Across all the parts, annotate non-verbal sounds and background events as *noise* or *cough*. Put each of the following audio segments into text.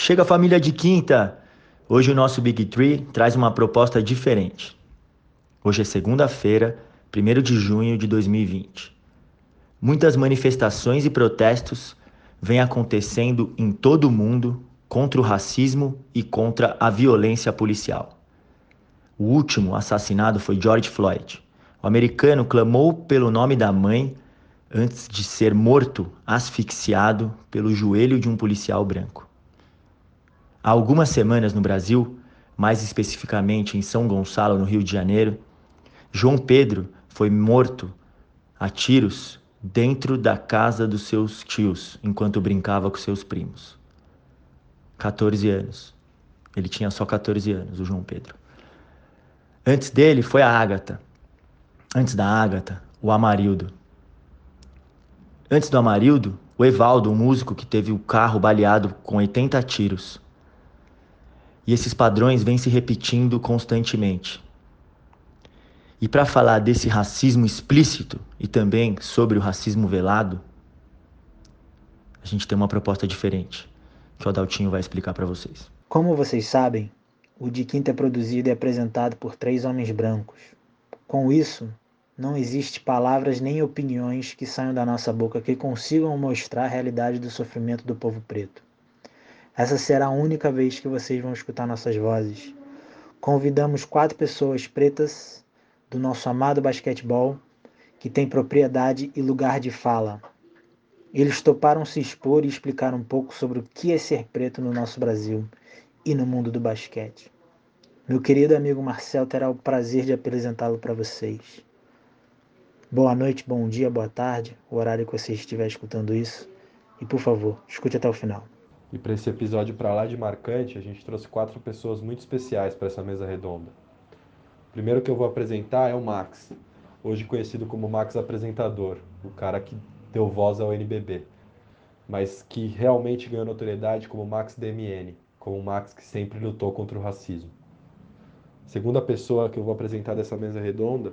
Chega família de quinta! Hoje o nosso Big Tree traz uma proposta diferente. Hoje é segunda-feira, 1 de junho de 2020. Muitas manifestações e protestos vêm acontecendo em todo o mundo contra o racismo e contra a violência policial. O último assassinado foi George Floyd. O americano clamou pelo nome da mãe antes de ser morto asfixiado pelo joelho de um policial branco. Há algumas semanas no Brasil, mais especificamente em São Gonçalo, no Rio de Janeiro, João Pedro foi morto a tiros dentro da casa dos seus tios, enquanto brincava com seus primos. 14 anos. Ele tinha só 14 anos, o João Pedro. Antes dele foi a Ágata. Antes da Ágata, o Amarildo. Antes do Amarildo, o Evaldo, um músico que teve o carro baleado com 80 tiros. E esses padrões vêm se repetindo constantemente. E para falar desse racismo explícito e também sobre o racismo velado, a gente tem uma proposta diferente, que o Adaltinho vai explicar para vocês. Como vocês sabem, o De Quinta é produzido e apresentado por três homens brancos. Com isso, não existe palavras nem opiniões que saiam da nossa boca que consigam mostrar a realidade do sofrimento do povo preto. Essa será a única vez que vocês vão escutar nossas vozes. Convidamos quatro pessoas pretas do nosso amado basquetebol que têm propriedade e lugar de fala. Eles toparam se expor e explicar um pouco sobre o que é ser preto no nosso Brasil e no mundo do basquete. Meu querido amigo Marcel terá o prazer de apresentá-lo para vocês. Boa noite, bom dia, boa tarde, o horário que você estiver escutando isso. E por favor, escute até o final. E para esse episódio para lá de marcante, a gente trouxe quatro pessoas muito especiais para essa mesa redonda. O primeiro que eu vou apresentar é o Max, hoje conhecido como Max Apresentador, o cara que deu voz ao NBB, mas que realmente ganhou notoriedade como Max DMN, como o Max que sempre lutou contra o racismo. A segunda pessoa que eu vou apresentar dessa mesa redonda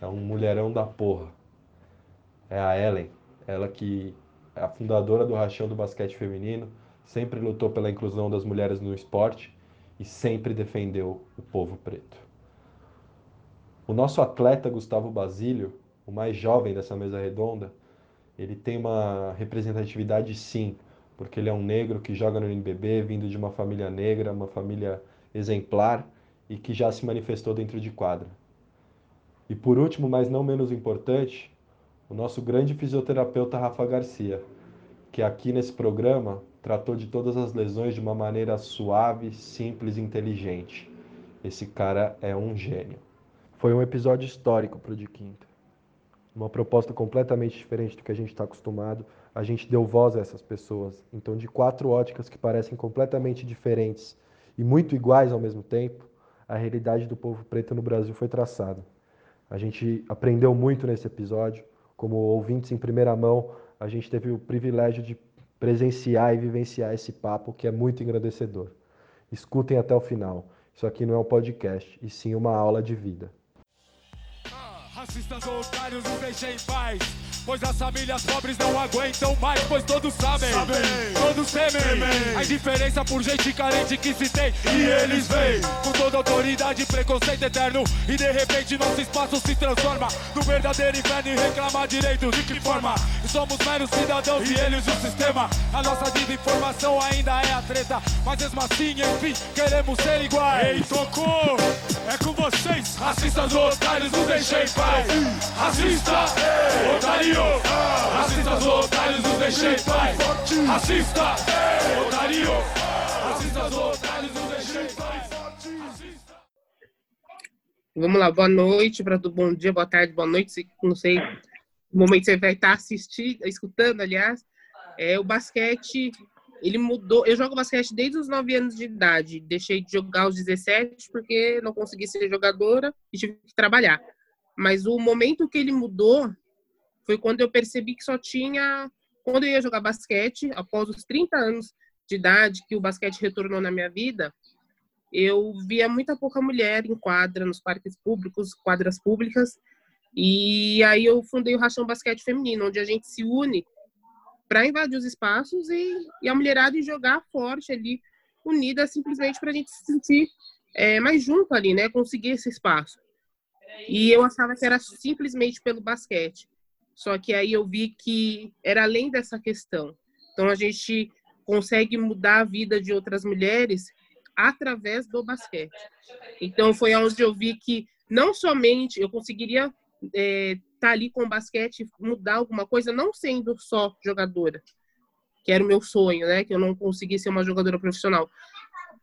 é um mulherão da porra. É a Ellen, ela que a fundadora do Rachão do Basquete Feminino, sempre lutou pela inclusão das mulheres no esporte e sempre defendeu o povo preto. O nosso atleta Gustavo Basílio, o mais jovem dessa mesa redonda, ele tem uma representatividade sim, porque ele é um negro que joga no NBB, vindo de uma família negra, uma família exemplar e que já se manifestou dentro de quadra. E por último, mas não menos importante, o nosso grande fisioterapeuta Rafa Garcia, que aqui nesse programa tratou de todas as lesões de uma maneira suave, simples e inteligente. Esse cara é um gênio. Foi um episódio histórico para o de quinta. Uma proposta completamente diferente do que a gente está acostumado. A gente deu voz a essas pessoas. Então, de quatro óticas que parecem completamente diferentes e muito iguais ao mesmo tempo, a realidade do povo preto no Brasil foi traçada. A gente aprendeu muito nesse episódio como ouvintes em primeira mão, a gente teve o privilégio de presenciar e vivenciar esse papo que é muito engrandecedor. Escutem até o final. Isso aqui não é um podcast, e sim uma aula de vida. Ah, racistas otários, em paz. Pois as famílias pobres não aguentam mais, pois todos sabem, sabem todos temem, temem, a indiferença por gente carente que se tem. E eles vêm com toda autoridade, preconceito eterno. E de repente nosso espaço se transforma no verdadeiro inferno e reclama direito. De que forma? Somos meros cidadãos e eles o sistema. A nossa desinformação ainda é a treta, mas mesmo assim, enfim, queremos ser iguais. Ei, tocou! É com vocês, racistas otários, nos deixem em paz. Racista, otário. Racistas otários, nos deixem em paz. Racista, otário. Racistas otários, nos deixem em paz. Vamos lá, boa noite, para bom dia, boa tarde, boa noite, não sei o momento você vai estar assistindo, escutando, aliás. É, o basquete, ele mudou. Eu jogo basquete desde os 9 anos de idade. Deixei de jogar aos 17 porque não consegui ser jogadora e tive que trabalhar. Mas o momento que ele mudou foi quando eu percebi que só tinha. Quando eu ia jogar basquete, após os 30 anos de idade que o basquete retornou na minha vida, eu via muita pouca mulher em quadra, nos parques públicos, quadras públicas. E aí eu fundei o Rachão Basquete Feminino, onde a gente se une para invadir os espaços e, e, a mulherada jogar forte ali, unida, simplesmente para a gente se sentir é, mais junto ali, né? Conseguir esse espaço. E eu achava que era simplesmente pelo basquete. Só que aí eu vi que era além dessa questão. Então a gente consegue mudar a vida de outras mulheres através do basquete. Então foi onde eu vi que não somente eu conseguiria é, tá ali com o basquete, mudar alguma coisa, não sendo só jogadora, que era o meu sonho, né? Que eu não consegui ser uma jogadora profissional.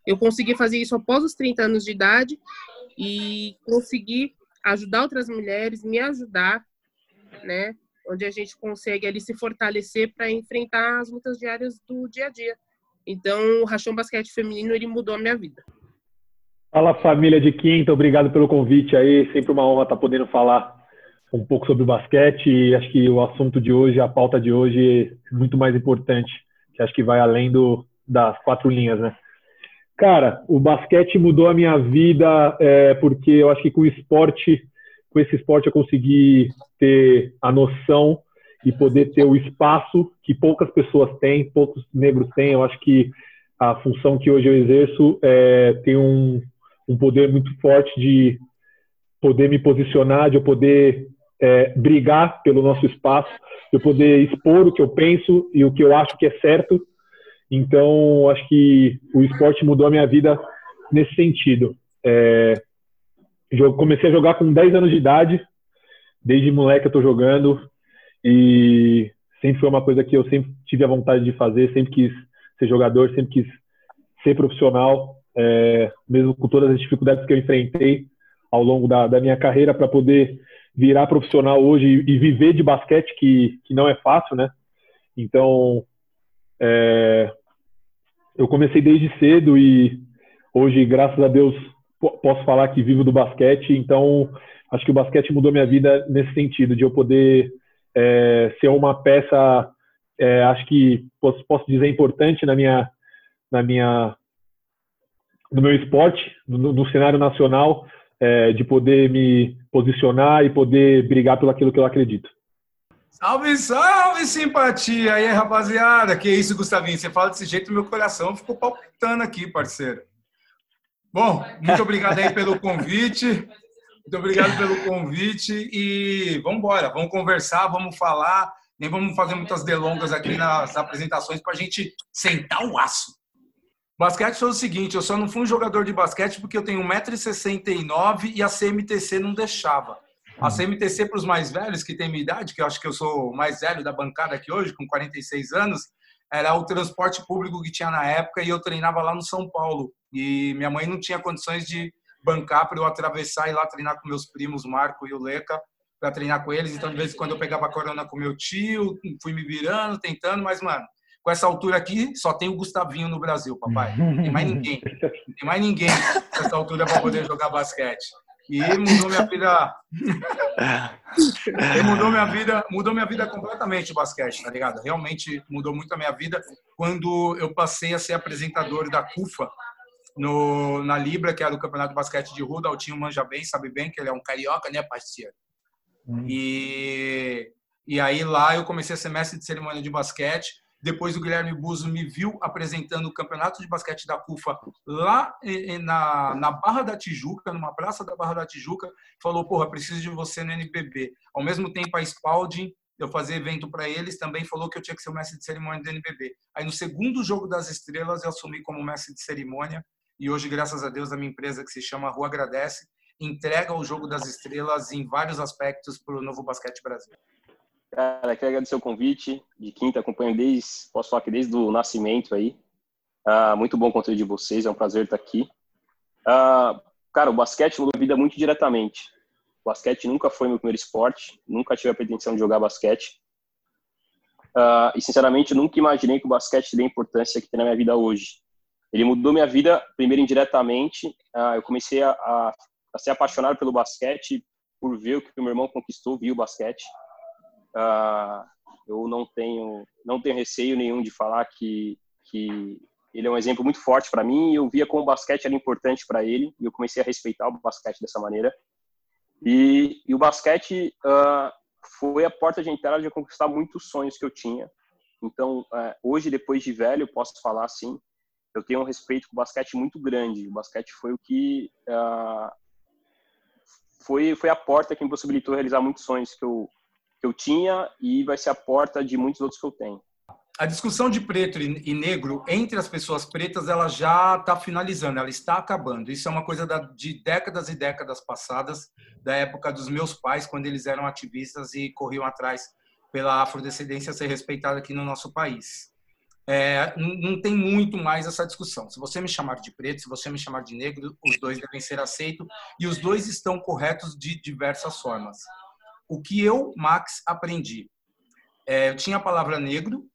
Eu consegui fazer isso após os 30 anos de idade e consegui ajudar outras mulheres, me ajudar, né? Onde a gente consegue ali se fortalecer para enfrentar as lutas diárias do dia a dia. Então, o Rachão Basquete Feminino, ele mudou a minha vida. Fala família de Quinta, obrigado pelo convite aí. Sempre uma honra estar podendo falar um pouco sobre o basquete e acho que o assunto de hoje, a pauta de hoje é muito mais importante, que acho que vai além do, das quatro linhas, né? Cara, o basquete mudou a minha vida é, porque eu acho que com o esporte, com esse esporte eu consegui ter a noção e poder ter o espaço que poucas pessoas têm, poucos negros têm. Eu acho que a função que hoje eu exerço é, tem um, um poder muito forte de poder me posicionar, de eu poder é, brigar pelo nosso espaço, eu poder expor o que eu penso e o que eu acho que é certo então, acho que o esporte mudou a minha vida nesse sentido. É, comecei a jogar com 10 anos de idade, desde moleque eu estou jogando e sempre foi uma coisa que eu sempre tive a vontade de fazer, sempre quis ser jogador, sempre quis ser profissional, é, mesmo com todas as dificuldades que eu enfrentei ao longo da, da minha carreira para poder virar profissional hoje e, viver de basquete, que, que não é fácil, né? Então, é, eu comecei desde cedo e hoje, graças a Deus, posso falar que vivo do basquete. Então, acho que o basquete mudou minha vida nesse sentido, de eu poder é, ser uma peça, é, acho que posso, posso dizer importante na minha, na minha, no meu esporte, no, no cenário nacional, é, de poder me posicionar e poder brigar pelo aquilo que eu acredito. Salve, salve, simpatia! E aí, rapaziada? Que isso, Gustavinho? Você fala desse jeito, meu coração ficou palpitando aqui, parceiro. Bom, muito obrigado aí pelo convite. Muito obrigado pelo convite. E vamos embora, vamos conversar, vamos falar. Nem vamos fazer muitas delongas aqui nas apresentações para a gente sentar o aço. Basquete foi o seguinte: eu só não fui um jogador de basquete porque eu tenho 1,69m e a CMTC não deixava. A CMTC para os mais velhos, que tem minha idade, que eu acho que eu sou o mais velho da bancada aqui hoje, com 46 anos, era o transporte público que tinha na época e eu treinava lá no São Paulo. E minha mãe não tinha condições de bancar para eu atravessar e lá treinar com meus primos, Marco e o Leca, para treinar com eles. Então, de vez em quando eu pegava corona com meu tio, fui me virando, tentando, mas, mano, com essa altura aqui, só tem o Gustavinho no Brasil, papai. Não tem mais ninguém. Não tem mais ninguém com essa altura para poder jogar basquete. E mudou minha vida. mudou minha vida, mudou minha vida completamente o basquete, tá ligado? Realmente mudou muito a minha vida quando eu passei a ser apresentador da CUFA no, na Libra, que era o Campeonato de Basquete de Rua. O Altinho manja bem, sabe bem que ele é um carioca, né, parceiro? Hum. E, e aí lá eu comecei a ser mestre de cerimônia de basquete depois o Guilherme Buzo me viu apresentando o campeonato de basquete da CUFA lá na, na Barra da Tijuca, numa praça da Barra da Tijuca. Falou, porra, preciso de você no NBB. Ao mesmo tempo, a Spalding, eu fazia evento para eles, também falou que eu tinha que ser o mestre de cerimônia do NBB. Aí no segundo jogo das estrelas, eu assumi como mestre de cerimônia. E hoje, graças a Deus, a minha empresa que se chama Rua Agradece, entrega o jogo das estrelas em vários aspectos para o Novo Basquete Brasil. Cara, quero agradecer o convite de quinta, acompanho desde, posso falar que desde o nascimento aí. Uh, muito bom conteúdo de vocês, é um prazer estar aqui. Uh, cara, o basquete mudou a vida muito diretamente. O basquete nunca foi meu primeiro esporte, nunca tive a pretensão de jogar basquete. Uh, e, sinceramente, nunca imaginei que o basquete teria a importância que tem na minha vida hoje. Ele mudou minha vida, primeiro indiretamente. eu comecei a, a, a ser apaixonado pelo basquete por ver o que o meu irmão conquistou, viu o basquete. Uh, eu não tenho não tenho receio nenhum de falar que que ele é um exemplo muito forte para mim e eu via como o basquete era importante para ele e eu comecei a respeitar o basquete dessa maneira e, e o basquete uh, foi a porta de entrada de conquistar muitos sonhos que eu tinha Então, é, hoje, depois de velho, posso falar assim, eu tenho um respeito com o basquete muito grande. O basquete foi o que uh, foi foi a porta que me possibilitou realizar muitos sonhos que eu que eu tinha e vai ser a porta de muitos outros que eu tenho. A discussão de preto e negro entre as pessoas pretas ela já está finalizando, ela está acabando. Isso é uma coisa de décadas e décadas passadas, da época dos meus pais, quando eles eram ativistas e corriam atrás pela afrodescendência ser respeitada aqui no nosso país. É, não, tem muito mais essa discussão. Se você me chamar de preto, se você me chamar de negro, os dois devem ser aceitos e os dois estão corretos de diversas formas. O que eu, Max, aprendi? É, tinha a palavra negro,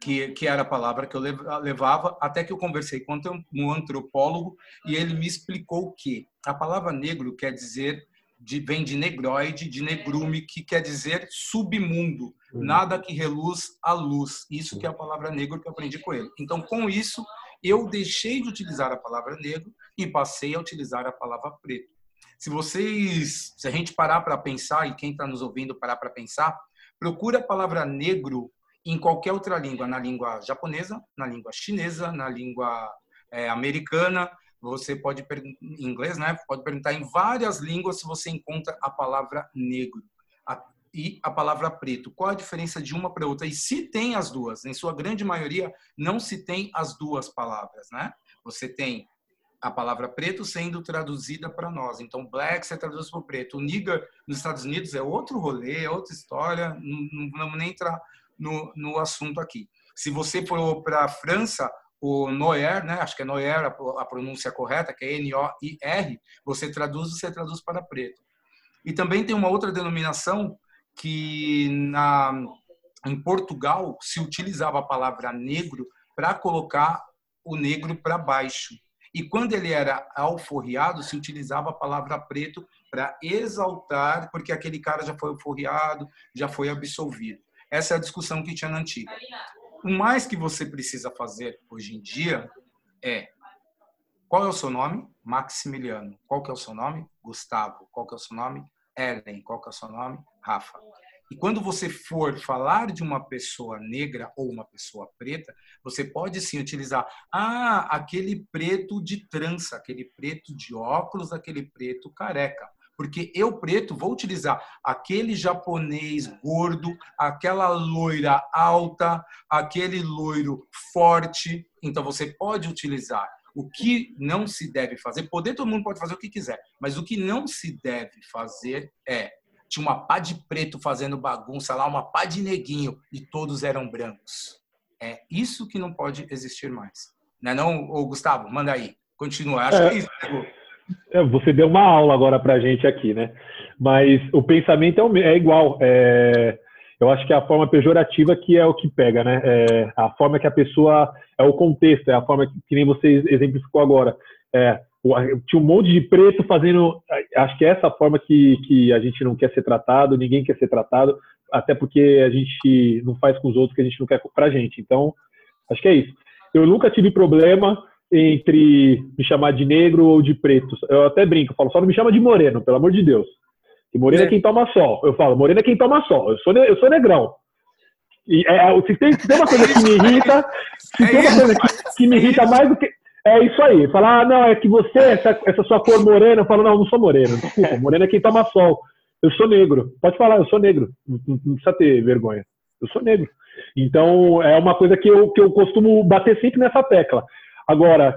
que, que era a palavra que eu levava, até que eu conversei com um antropólogo e ele me explicou que a palavra negro quer dizer de, vem de negroide, de negrume, que quer dizer submundo, uhum. nada que reluz a luz. Isso que é a palavra negro que eu aprendi com ele. Então, com isso, eu deixei de utilizar a palavra negro e passei a utilizar a palavra preto. Se vocês, se a gente parar para pensar e quem está nos ouvindo parar para pensar, procure a palavra negro em qualquer outra língua, na língua japonesa, na língua chinesa, na língua é, americana, você pode em inglês, né? Pode perguntar em várias línguas se você encontra a palavra negro a, e a palavra preto. Qual a diferença de uma para outra? E se tem as duas, em sua grande maioria não se tem as duas palavras, né? Você tem a palavra preto sendo traduzida para nós. Então, black você traduz para preto. O nigger nos Estados Unidos é outro rolê, é outra história. Não, vamos nem entrar no, no assunto aqui. Se você for para a França, o Noer, né? acho que é Noer a, pronúncia correta, que é N-O-I-R, você traduz, você traduz para preto. E também tem uma outra denominação que na, em Portugal se utilizava a palavra negro para colocar o negro para baixo. E quando ele era alforriado, se utilizava a palavra preto para exaltar, porque aquele cara já foi alforriado, já foi absolvido. Essa é a discussão que tinha na antiga. O mais que você precisa fazer hoje em dia é qual é o seu nome? Maximiliano. Qual que é o seu nome? Gustavo. Qual que é o seu nome? Ellen. Qual que é o seu nome? Rafa. E quando você for falar de uma pessoa negra ou uma pessoa preta, você pode sim utilizar ah, aquele preto de trança, aquele preto de óculos, aquele preto careca. Porque eu, preto, vou utilizar aquele japonês gordo, aquela loira alta, aquele loiro forte. Então, você pode utilizar. O que não se deve fazer, poder todo mundo pode fazer o que quiser, mas o que não se deve fazer é tinha uma pá de preto fazendo bagunça lá, uma pá de neguinho e todos eram brancos. É isso que não pode existir mais. Não é não, Ô, Gustavo? Manda aí. Continua. Acho é. que é isso. Né, é, você deu uma aula agora para a gente aqui, né? Mas o pensamento é, é igual. É, eu acho que é a forma pejorativa que é o que pega, né? É, a forma que a pessoa. É o contexto, é a forma que, que nem você exemplificou agora. É, tinha um monte de preto fazendo. Acho que é essa forma que, que a gente não quer ser tratado, ninguém quer ser tratado, até porque a gente não faz com os outros que a gente não quer para a gente. Então, acho que é isso. Eu nunca tive problema entre me chamar de negro ou de preto. Eu até brinco, eu falo, só não me chama de moreno, pelo amor de Deus. E moreno é, é quem toma sol. Eu falo, moreno é quem toma sol. Eu sou, eu sou negrão. E é, é se, tem, se tem uma coisa que me irrita, se tem uma coisa que, que me irrita mais do que. É isso aí. Falar, ah, não, é que você, essa, essa sua cor morena, eu falo, não, eu não sou moreno. Desculpa, moreno é quem toma sol. Eu sou negro. Pode falar, eu sou negro. Não, não, precisa ter vergonha. Eu sou negro. Então, é uma coisa que eu, que eu costumo bater sempre nessa tecla. Agora,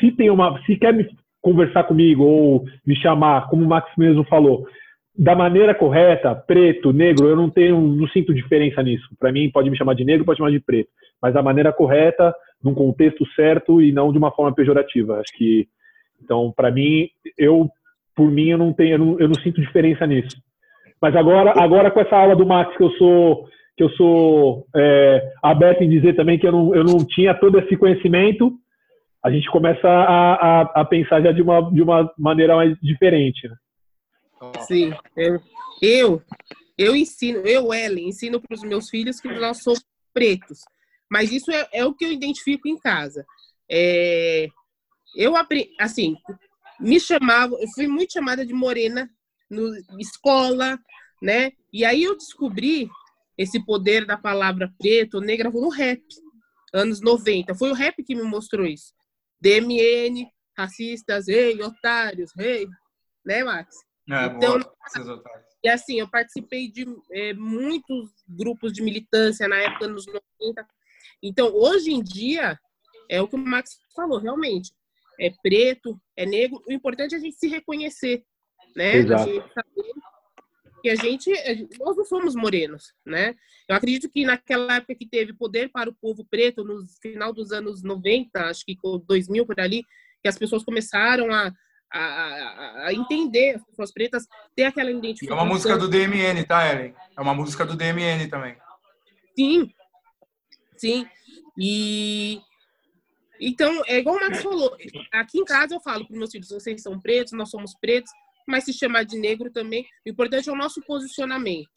se tem uma, se quer me conversar comigo ou me chamar, como o Max mesmo falou, da maneira correta, preto, negro, eu não tenho, não sinto diferença nisso. Para mim, pode me chamar de negro, pode chamar de preto, mas da maneira correta, num contexto certo e não de uma forma pejorativa. Acho que, então, para mim, eu, por mim, eu não tenho, eu não, eu não sinto diferença nisso. Mas agora, agora com essa aula do Max que eu sou que eu sou é, aberto em dizer também que eu não, eu não tinha todo esse conhecimento, a gente começa a, a, a, pensar já de uma, de uma maneira mais diferente. Né? Sim, eu, eu, eu ensino, eu, Ellen, ensino para os meus filhos que nós somos pretos, mas isso é, é o que eu identifico em casa. É, eu aprendi, assim, me chamava, eu fui muito chamada de morena no escola, né? E aí eu descobri esse poder da palavra preto, negra, no rap, anos 90. Foi o rap que me mostrou isso. DMN, racistas, ei, otários, ei, né, Max? É, então, boa, e assim, eu participei de é, muitos grupos de militância na época, nos 90. Então, hoje em dia, é o que o Max falou, realmente. É preto, é negro. O importante é a gente se reconhecer, né? Exato. A gente saber que a gente, nós não somos morenos, né? Eu acredito que naquela época que teve poder para o povo preto, no final dos anos 90, acho que 2000 por ali, que as pessoas começaram a, a, a entender as pessoas pretas, ter aquela identificação. É uma música do DMN, tá, Ellen? É uma música do DMN também. Sim, sim. E então, é igual o Max falou, aqui em casa eu falo para meus filhos, vocês são pretos, nós somos pretos, mas se chamar de negro também, o importante é o nosso posicionamento,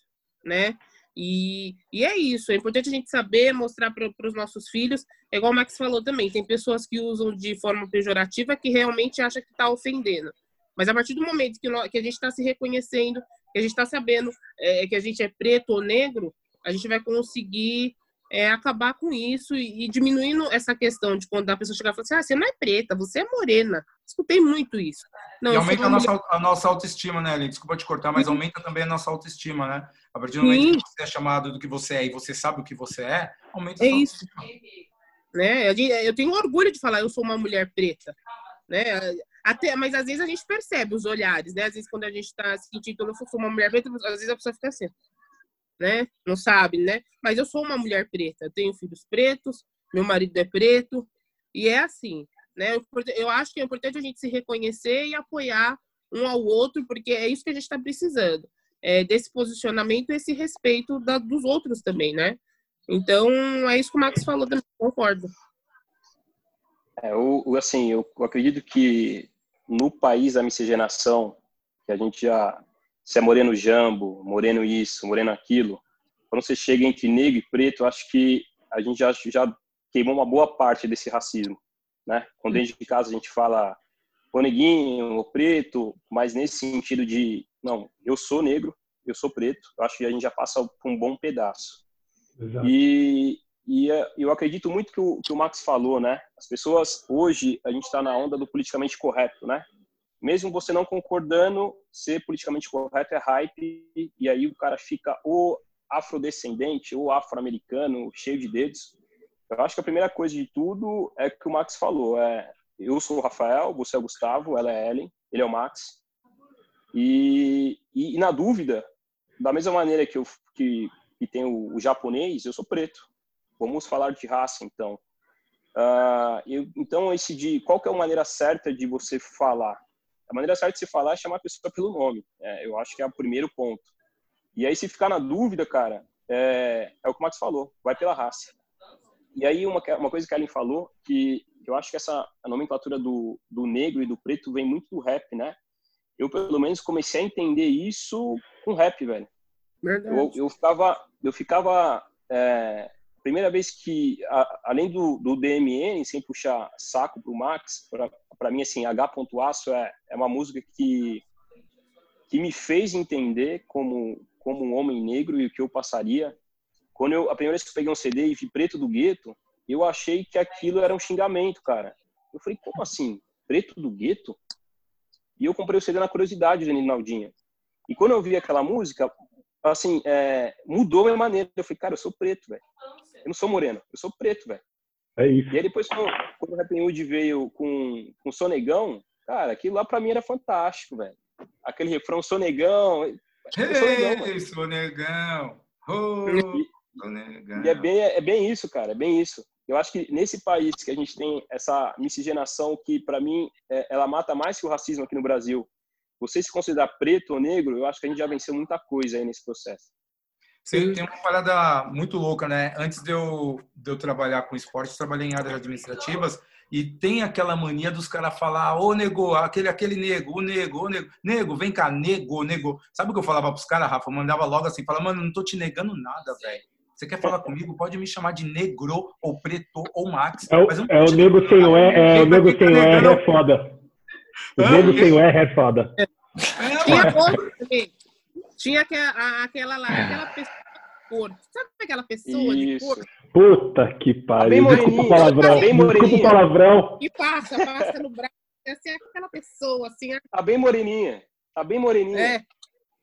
né? E, e é isso, é importante a gente saber, mostrar para os nossos filhos, é igual o Max falou também, tem pessoas que usam de forma pejorativa que realmente acha que está ofendendo. Mas a partir do momento que, nós, que a gente está se reconhecendo, que a gente está sabendo é, que a gente é preto ou negro, a gente vai conseguir é, acabar com isso e, e, diminuindo essa questão de quando a pessoa chegar e falar assim, ah, você não é preta, você é morena. Escutei muito isso. Não, e aumenta a nossa, a nossa autoestima, né, Eli? Desculpa te cortar, mas uhum. aumenta também a nossa autoestima, né? A partir do Sim. momento que você é chamado do que você é e você sabe o que você é, aumenta a é isso. Né? Eu tenho orgulho de falar, eu sou uma mulher preta. Né? Até, mas às vezes a gente percebe os olhares, né? Às vezes quando a gente está se sentindo, eu sou uma mulher preta, às vezes a pessoa fica assim né? Não sabe, né? Mas eu sou uma mulher preta, eu tenho filhos pretos, meu marido é preto, e é assim, né? Eu acho que é importante a gente se reconhecer e apoiar um ao outro, porque é isso que a gente está precisando, é desse posicionamento, esse respeito da, dos outros também, né? Então, é isso que o Max falou, também, concordo. É, eu, assim, eu acredito que no país da miscigenação, que a gente já se é moreno jambo, moreno isso, moreno aquilo. Quando você chega entre negro e preto, acho que a gente já, já queimou uma boa parte desse racismo, né? Quando dentro de casa a gente fala o neguinho, o preto, mas nesse sentido de, não, eu sou negro, eu sou preto, eu acho que a gente já passa por um bom pedaço. Exato. E, e é, eu acredito muito que o, que o Max falou, né? As pessoas, hoje, a gente está na onda do politicamente correto, né? Mesmo você não concordando, ser politicamente correto é hype, e aí o cara fica ou afrodescendente ou afro-americano, cheio de dedos. Eu acho que a primeira coisa de tudo é que o Max falou, é eu sou o Rafael, você é o Gustavo, ela é Ellen, ele é o Max. E, e, e na dúvida, da mesma maneira que, eu, que, que tem o, o, japonês, eu sou preto. Vamos falar de raça, então. Uh, eu, então, esse de qual que é a maneira certa de você falar? A maneira certa de se falar é chamar a pessoa pelo nome. É, eu acho que é o primeiro ponto. E aí, se ficar na dúvida, cara, é, é o que o Max falou, vai pela raça. E aí, uma, uma coisa que a Ellen falou, que eu acho que essa a nomenclatura do, do negro e do preto vem muito do rap, né? Eu, pelo menos, comecei a entender isso com rap, velho. Eu, eu ficava, eu ficava é, primeira vez que, a, além do, do DMN, sem puxar saco pro Max, para mim, assim, H. Aço é, é uma música que, que me fez entender como, como um homem negro e o que eu passaria. Quando eu, a primeira vez que eu peguei um CD e vi Preto do Gueto, eu achei que aquilo era um xingamento, cara. Eu falei, como assim? Preto do Gueto? E eu comprei o CD na curiosidade de Naldinha. E quando eu vi aquela música, assim, é, mudou a minha maneira. Eu falei, cara, eu sou preto, velho. Eu não sou moreno, eu sou preto, velho. É isso. E aí depois, quando, quando o Rap Hood veio com, com Sonegão, cara, aquilo lá pra mim era fantástico, velho. Aquele refrão Sonegão. Ei, Sonegão. Oh, e, Sonegão. E é bem, é bem isso, cara, é bem isso. Eu acho que nesse país que a gente tem essa miscigenação que, para mim, é, ela mata mais que o racismo aqui no Brasil. Você se considerar preto ou negro, eu acho que a gente já venceu muita coisa aí nesse processo. Você tem uma parada muito louca, né? Antes de eu, de eu trabalhar com esporte, eu trabalhei em áreas administrativas e tem aquela mania dos caras falar, ô nego, aquele, aquele nego, o nego, o nego, nego, vem cá, nego, nego. Sabe o que eu falava pros caras, Rafa? Eu mandava logo assim, falava, mano, não tô te negando nada, velho. Você quer falar comigo? Pode me chamar de negro, ou preto, ou Max. É, o, é o nego sem o é, é o nego sem o R é foda. O nego sem o R é foda. É, Tinha, tinha aquela, aquela lá, aquela pessoa cor. Sabe aquela pessoa de cor Puta que Tá pariu. Desculpa o palavrão. tá bem Desculpa o moreninha. palavrão. que passa, passa no braço? Assim, é aquela pessoa, assim, é- Tá bem moreninha. Tá bem moreninha. é.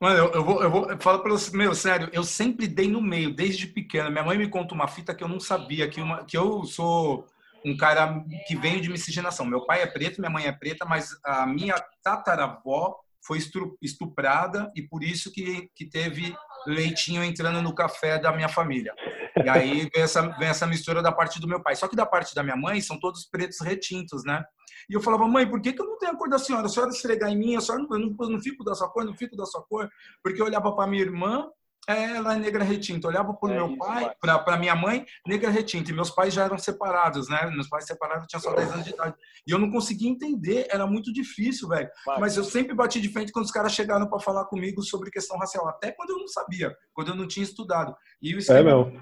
Mano, eu, eu vou, eu vou, eu falo pelo meu, sério, eu sempre dei no meio, desde pequeno. Minha mãe me conta uma fita que eu não sabia, que, uma, que eu sou um cara que veio de miscigenação. Meu pai é preto, minha mãe é preta, mas a minha tataravó foi estuprada e por isso que, que teve leitinho entrando no café da minha família. E aí vem essa, vem essa mistura da parte do meu pai. Só que da parte da minha mãe são todos pretos retintos, né? E eu falava, mãe, por que, que eu não tenho a cor da senhora? A senhora esfregar em mim, a senhora não, eu não, eu não fico da sua cor, não fico da sua cor. Porque eu olhava para minha irmã, é, ela é negra retinta. Eu olhava para o É meu isso, pai, para minha mãe, negra retinta. E meus pais já eram separados, né? Meus pais separados tinham só 10 anos de idade. E eu não conseguia entender, era muito difícil, velho. Mas eu sempre bati de frente quando os caras chegaram para falar comigo sobre questão racial, até quando eu não sabia, quando eu não tinha estudado. E eu escrevi- mesmo.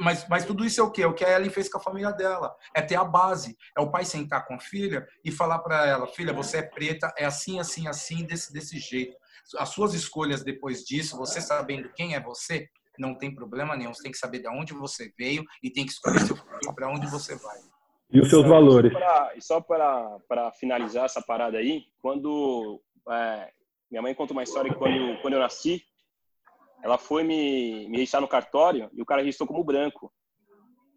mas, mas tudo isso é o quê? É o que a Ellen fez com a família dela. É ter a base. É o pai sentar com a filha e falar para ela: filha, você é preta, é assim, assim, assim, desse, desse jeito. As suas escolhas depois disso, você sabendo quem é você, não tem problema nenhum. Você tem que saber de onde você veio e tem que escolher seu futuro para onde você vai. E os seus valores. e só para finalizar essa parada aí, quando é, minha mãe conta uma história que quando, quando eu nasci, ela foi me, me registrar no cartório e o cara registrou como branco.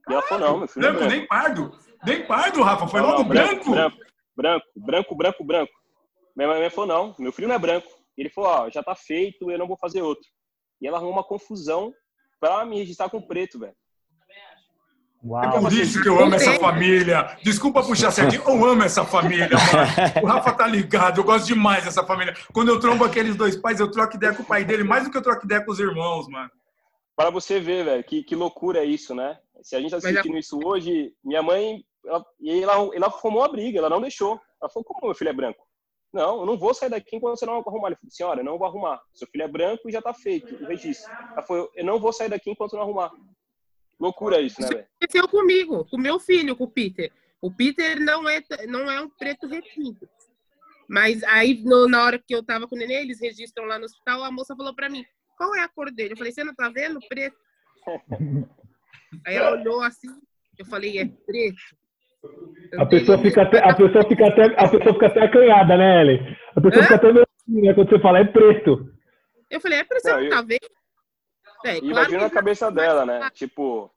E ela falou, não, meu filho não é Branco, branco. nem pardo. Nem pardo, Rafa. Foi Não, logo não, branco. Branco, branco, branco, branco, branco. Minha mãe falou, não, meu filho não é branco. Ele falou, ó, já tá feito, eu não vou fazer outro. E ela arrumou uma confusão pra me registrar com preto, velho. É Uau. por isso que eu amo essa família. Desculpa puxar certinho, eu amo essa família, mano. O Rafa tá ligado, eu gosto demais dessa família. Quando eu trombo aqueles dois pais, eu troco ideia com o pai dele, mais do que eu troco ideia com os irmãos, mano. Para você ver, velho, que, que loucura é isso, né? Se a gente tá já- assistindo isso hoje, minha mãe, ela, e ela, ela formou a briga, ela não deixou. Ela falou, como meu filho é branco? Não, eu não vou sair daqui enquanto você não arrumar. Ele falou, senhora, eu não vou arrumar. Seu filho é branco e já tá feito, o registro. Ela falou, eu não vou sair daqui enquanto não arrumar. Loucura isso, né, velho? aconteceu comigo, com meu filho, com o Peter. O Peter não é, não é um preto retinto. Mas aí, no- na hora que eu tava com o neném, eles registram lá no hospital, a moça falou pra mim, qual é a cor dele? Eu falei, você não tá vendo? Preto. *laughs* aí ela olhou assim, eu falei, é preto. Eu A pessoa fica até, a pessoa fica até, a pessoa fica até acanhada, né, Ellen? A pessoa Hã? fica até meio assim, né? Quando você fala, é preto. Eu falei, é preto, você Não, não tá vendo? É, E claro imagina que a cabeça dela, né? Tipo,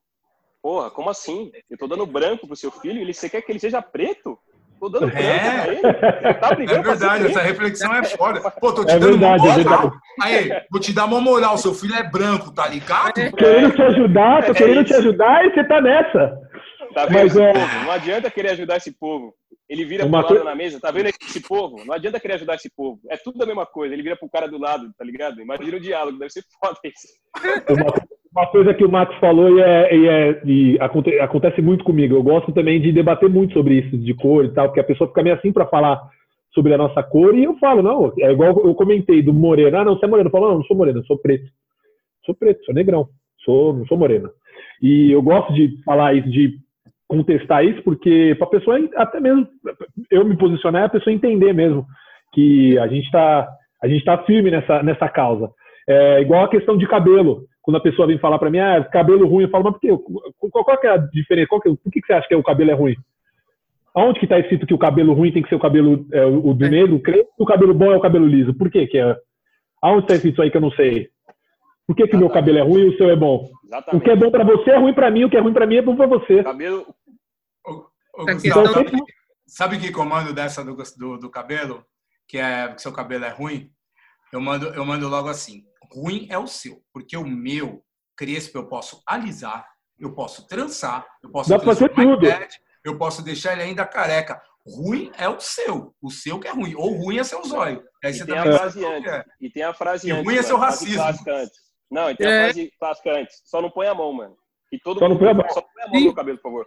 porra, como assim? Eu tô dando branco pro seu filho e você quer que ele seja preto? Tô dando branco É. pra ele. Tá *laughs* É brigando verdade, preto? essa reflexão é foda. *laughs* Pô, tô te É dando verdade, uma é moral. verdade. Aí, vou te dar uma moral, seu filho é branco, tá ligado? Tô querendo te ajudar, tô É querendo te ajudar e você tá nessa. Tá vendo Mas é- povo? Não adianta querer ajudar esse povo. Ele vira Uma pro lado coi- na mesa, tá vendo esse povo? Não adianta querer ajudar esse povo. É tudo a mesma coisa. Ele vira pro cara do lado, tá ligado? Imagina o diálogo, deve ser foda isso. *laughs* Uma, uma coisa que o Max falou e, é, e, é- e aconte- acontece muito comigo. Eu gosto também de debater muito sobre isso, de cor e tal, porque a pessoa fica meio assim para falar sobre a nossa cor e eu falo, não, é igual eu comentei do moreno. Ah, não, você é moreno. Eu falo, não, não sou moreno, eu sou preto. Sou preto, sou negrão, sou, não sou moreno. E eu gosto de falar isso, de contestar isso, porque para a pessoa, até mesmo eu me posicionar, a pessoa entender mesmo que a gente está a gente tá firme nessa, nessa causa. É igual a questão de cabelo. Quando a pessoa vem falar para mim, ah, cabelo ruim, eu falo, mas por quê? Qual, qual que é a diferença? Qual que, por que, que você acha que o cabelo é ruim? Aonde que está escrito que o cabelo ruim tem que ser o cabelo é, o do negro, creio que o cabelo bom é o cabelo liso? Por que que é? Aonde está escrito isso aí que eu não sei? Por que que meu cabelo é ruim e o seu é bom? O Exatamente. que é bom para você é ruim para mim, o que é ruim para mim é bom para você. Cabelo. Gustavo, sabe, sabe que comando dessa do, do, do cabelo? Que é que seu cabelo é ruim? Eu mando, eu mando logo assim: ruim é o seu, porque o meu crespo eu posso alisar, eu posso trançar, eu posso Dá fazer tudo. dread, eu posso deixar ele ainda careca. Ruim é o seu, o seu que é ruim, ou ruim é seu zóio. Aí E você tem a também frase que antes. é. E tem a frase E antes. ruim é seu a racismo. Não, e tem a É. frase clássica antes. Só não põe a mão, mano. E todo Só não mundo- põe a mão. Só não põe a mão no cabelo, por favor.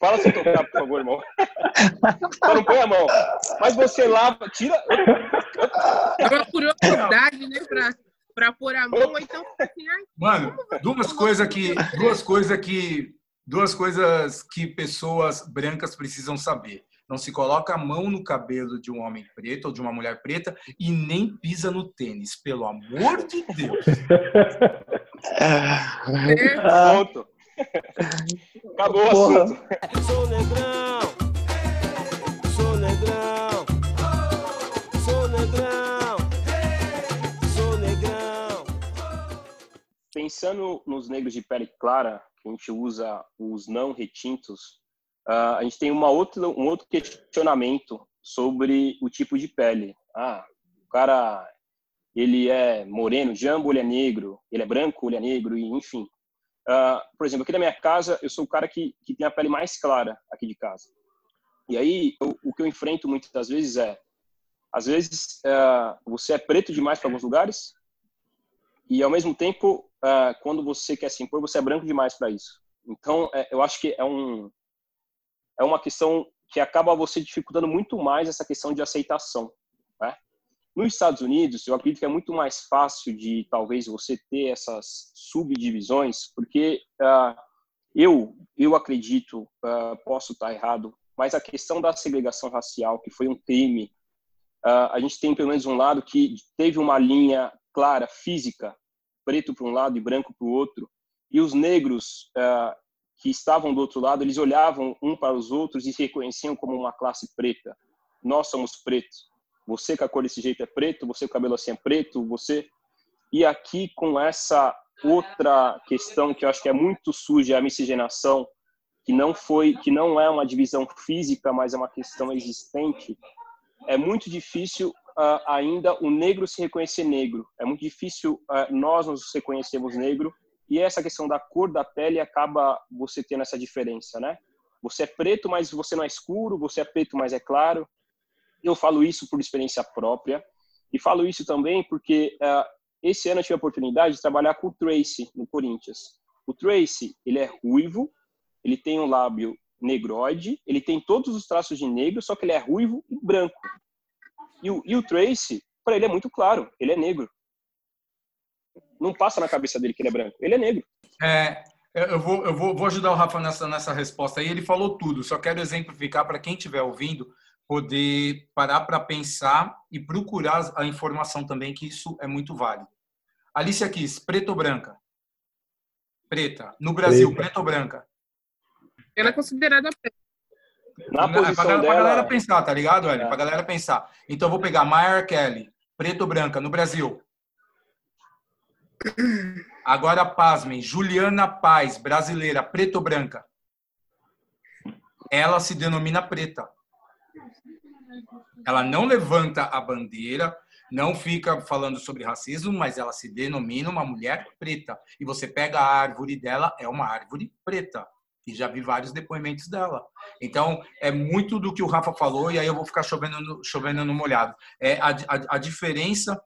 Fala sem tocar, por favor, irmão. Só não põe a mão. Mas você lava, tira. É uma curiosidade, né, pra, pra pôr a mão, ou então, assim, Mano, duas coisas que duas coisas que duas coisas que pessoas brancas precisam saber. Não se coloca a mão no cabelo de um homem preto ou de uma mulher preta e nem pisa no tênis, pelo amor de Deus. *laughs* É. Pronto. *laughs* Acabou o Porra. assunto. Sou negrão, sou negrão, sou negrão, sou negrão. Pensando nos negros de pele clara, que a gente usa os não retintos, ah, a gente tem uma outra, um outro questionamento sobre o tipo de pele. Ah, o cara, ele é moreno, jambo, ele é negro, ele é branco, ele é negro, e enfim. Ah, por exemplo, aqui na minha casa, eu sou o cara que, que tem a pele mais clara aqui de casa. E aí, eu- o que eu enfrento muitas vezes é, às vezes, ah, você é preto demais para alguns lugares, e ao mesmo tempo, ah, quando você quer se impor, você é branco demais para isso. Então, é, eu acho que é um é uma questão que acaba você dificultando muito mais essa questão de aceitação. Nos Estados Unidos, eu acredito que é muito mais fácil de talvez você ter essas subdivisões, porque ah, eu eu acredito, ah, posso estar errado, mas a questão da segregação racial, que foi um crime, ah, a gente tem pelo menos um lado que teve uma linha clara, física, preto para um lado e branco para o outro, e os negros que estavam do outro lado, eles olhavam um para os outros e se reconheciam como uma classe preta. Nós somos pretos. Você com a cor desse jeito é preto, você com o cabelo assim é preto, você. E aqui com essa outra questão que eu acho que é muito suja, a miscigenação, que não foi, que não é uma divisão física, mas é uma questão existente. É muito difícil ah, ainda o negro se reconhecer negro. É muito difícil ah, nós nos reconhecermos negro e essa questão da cor da pele acaba você tendo essa diferença, né? Você é preto, mas você não é escuro, você é preto, mas é claro. Eu falo isso por experiência própria e falo isso também porque uh, esse ano eu tive a oportunidade de trabalhar com o Tracy no Corinthians. O Tracy, ele é ruivo, ele tem um lábio negroide, ele tem todos os traços de negro, só que ele é ruivo e branco. E o, e o Tracy, para ele é muito claro, ele é negro não passa na cabeça dele que ele é branco. Ele é negro. É, eu vou, eu vou, vou ajudar o Rafa nessa, nessa resposta aí. Ele falou tudo, só quero exemplificar para quem estiver ouvindo poder parar para pensar e procurar a informação também, que isso é muito válido. Alicia Kiss, preta ou branca? Preta. No Brasil, Preta. preta ou branca? Ela é considerada preta. Na Pra- posição pra, pra dela... galera pensar, tá ligado, Hélio? É. Pra galera pensar. Então eu vou pegar Maier Kelly, preta ou branca, no Brasil. Agora, pasmem, Juliana Paz, brasileira, preta ou branca? Ela se denomina preta. Ela não levanta a bandeira, não fica falando sobre racismo, mas ela se denomina uma mulher preta. E você pega a árvore dela, é uma árvore preta. E já vi vários depoimentos dela. Então, é muito do que o Rafa falou, e aí eu vou ficar chovendo no, chovendo no molhado. É a, a, a diferença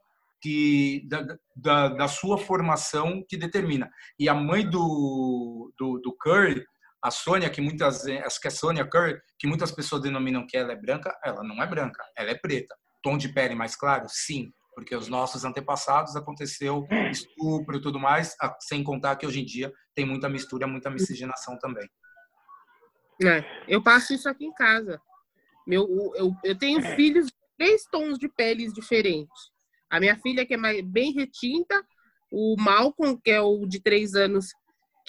que da, da, da sua formação que determina. E a mãe do, do, do Curry, a Sônia, que muitas acho que é Sônia que muitas pessoas denominam que ela é branca, ela não é branca, ela é preta. Tom de pele mais claro? Sim, porque os nossos antepassados aconteceu estupro e tudo mais, sem contar que hoje em dia tem muita mistura, muita miscigenação também. É, eu passo isso aqui em casa. Meu, eu, eu tenho filhos de três tons de peles diferentes. A minha filha, que é mais, bem retinta, o Malcolm, que é o de três anos,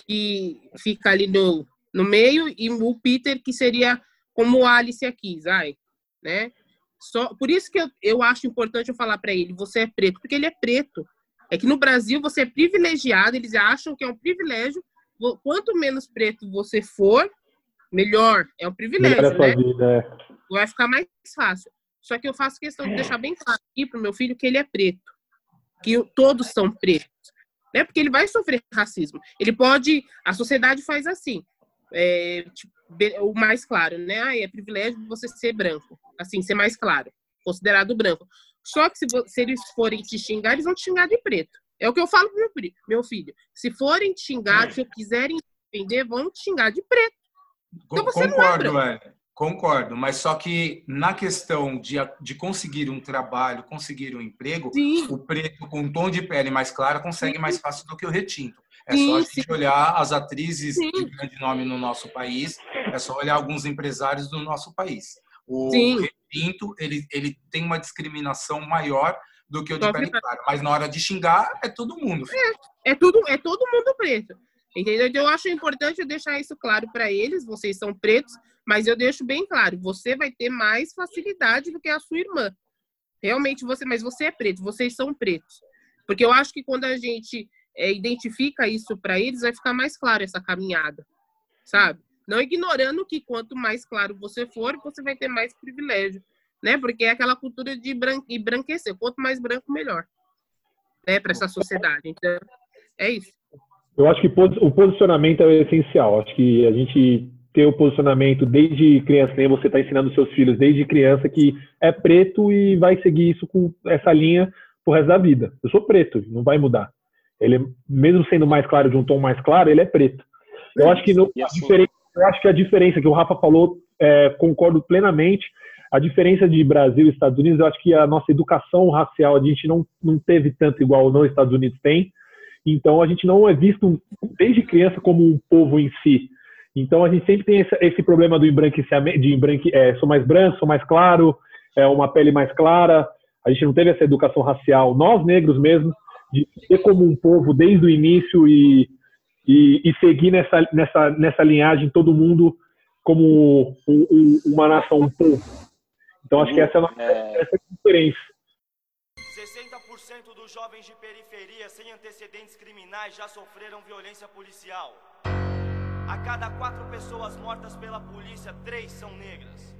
que fica ali no, no meio, e o Peter, que seria como a Alice aqui, ai, né? Só, por isso que eu, eu acho importante eu falar para ele, você é preto, porque ele é preto. É que no Brasil você é privilegiado, eles acham que é um privilégio. Quanto menos preto você for, melhor. É um privilégio, Melhor né? vida. é. Vai ficar mais fácil. Só que eu faço questão de deixar bem claro aqui pro meu filho que ele é preto. Que todos são pretos. Né? Porque ele vai sofrer racismo. Ele pode. A sociedade faz assim. É, tipo, o mais claro, né? Ah, é privilégio você ser branco. Assim, ser mais claro. Considerado branco. Só que se, se eles forem te xingar, eles vão te xingar de preto. É o que eu falo pro meu, meu filho. Se forem te xingar, se quiserem defender, vão te xingar de preto. Então você não é concordo, branco. Hélio. Concordo, mas só que na questão de, de conseguir um trabalho, conseguir um emprego, Sim. o preto com um tom de pele mais claro consegue mais fácil do que o retinto. É Sim, só a gente sim. olhar as atrizes Sim. de grande nome no nosso país, é só olhar alguns empresários do nosso país. O retinto, ele, ele tem uma discriminação maior do que o de pele clara, mas na hora de xingar, é todo mundo. filho. É tudo, é todo mundo preto. Entendeu? Então, eu acho importante eu deixar isso claro para eles. Vocês são pretos, mas eu deixo bem claro: você vai ter mais facilidade do que a sua irmã. Realmente você, mas você é preto, vocês são pretos. Porque eu acho que quando a gente é, identifica isso para eles, vai ficar mais claro essa caminhada, sabe? Não ignorando que quanto mais claro você for, você vai ter mais privilégio, né? Porque é aquela cultura de bran embranquecer. Quanto mais branco, melhor, né? Para essa sociedade. Então, é isso. Eu acho que o posicionamento é essencial. Acho que a gente ter o posicionamento desde criança, nem você está ensinando seus filhos desde criança que é preto e vai seguir isso com essa linha pro resto da vida. Eu sou preto, não vai mudar. Ele, mesmo sendo mais claro de um tom mais claro, ele é preto. Eu acho que no, assim, eu acho que a diferença que o Rafa falou, é, concordo plenamente. A diferença de Brasil e Estados Unidos, eu acho que a nossa educação racial a gente não, não teve tanto igual nos Estados Unidos tem. Então a gente não é visto desde criança como um povo em si. Então a gente sempre tem esse, esse problema do embranquecimento, de embranque, é, sou mais branco, sou mais claro, é uma pele mais clara. A gente não teve essa educação racial, nós negros mesmo, de ser como um povo desde o início e, e, e seguir nessa, nessa, nessa linhagem todo mundo como um, um, uma nação, um povo. Então acho que essa é a, nossa, é... essa é a diferença. 60% dos jovens de periferia sem antecedentes criminais já sofreram violência policial. A cada quatro pessoas mortas pela polícia, três são negras.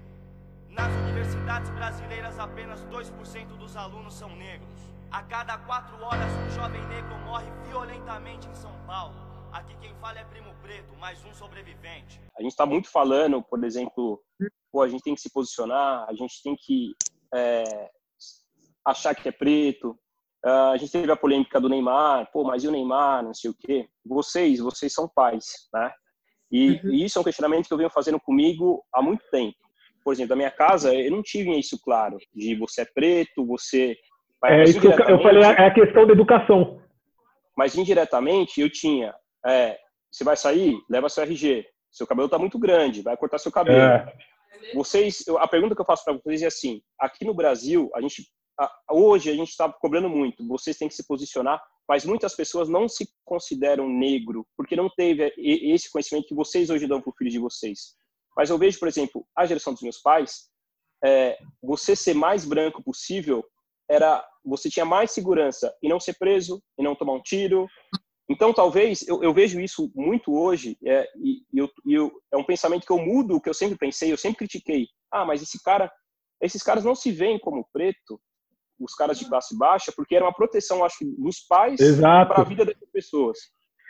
Nas universidades brasileiras, apenas 2% dos alunos são negros. A cada quatro horas, um jovem negro morre violentamente em São Paulo. Aqui quem fala é Primo Preto, mais um sobrevivente. A gente está muito falando, por exemplo, pô, a gente tem que se posicionar, a gente tem que é, achar que é preto. Uh, a gente teve a polêmica do Neymar, pô, mas e o Neymar, não sei o quê. Vocês, vocês são pais, né? E, uhum. e, isso é um questionamento que eu venho fazendo comigo há muito tempo. Por exemplo, na minha casa, eu não tive isso claro, de você é preto, você... É isso que eu falei, é a questão da educação. Mas indiretamente eu tinha, é, você vai sair, leva seu RG, seu cabelo está muito grande, vai cortar seu cabelo. É. Vocês, a pergunta que eu faço para vocês é assim, aqui no Brasil, a gente, hoje a gente está cobrando muito, vocês têm que se posicionar mas muitas pessoas não se consideram negro porque não teve esse conhecimento que vocês hoje dão para o filho de vocês. Mas eu vejo, por exemplo, a geração dos meus pais, é, você ser mais branco possível era você tinha mais segurança e não ser preso e não tomar um tiro. Então, talvez eu, eu vejo isso muito hoje é, e, eu, eu, é um pensamento que eu mudo, que eu sempre pensei, eu sempre critiquei. Ah, mas esse cara, esses caras não se veem como preto, os caras de classe baixa, porque era uma proteção, acho que, dos pais para a vida dessas pessoas.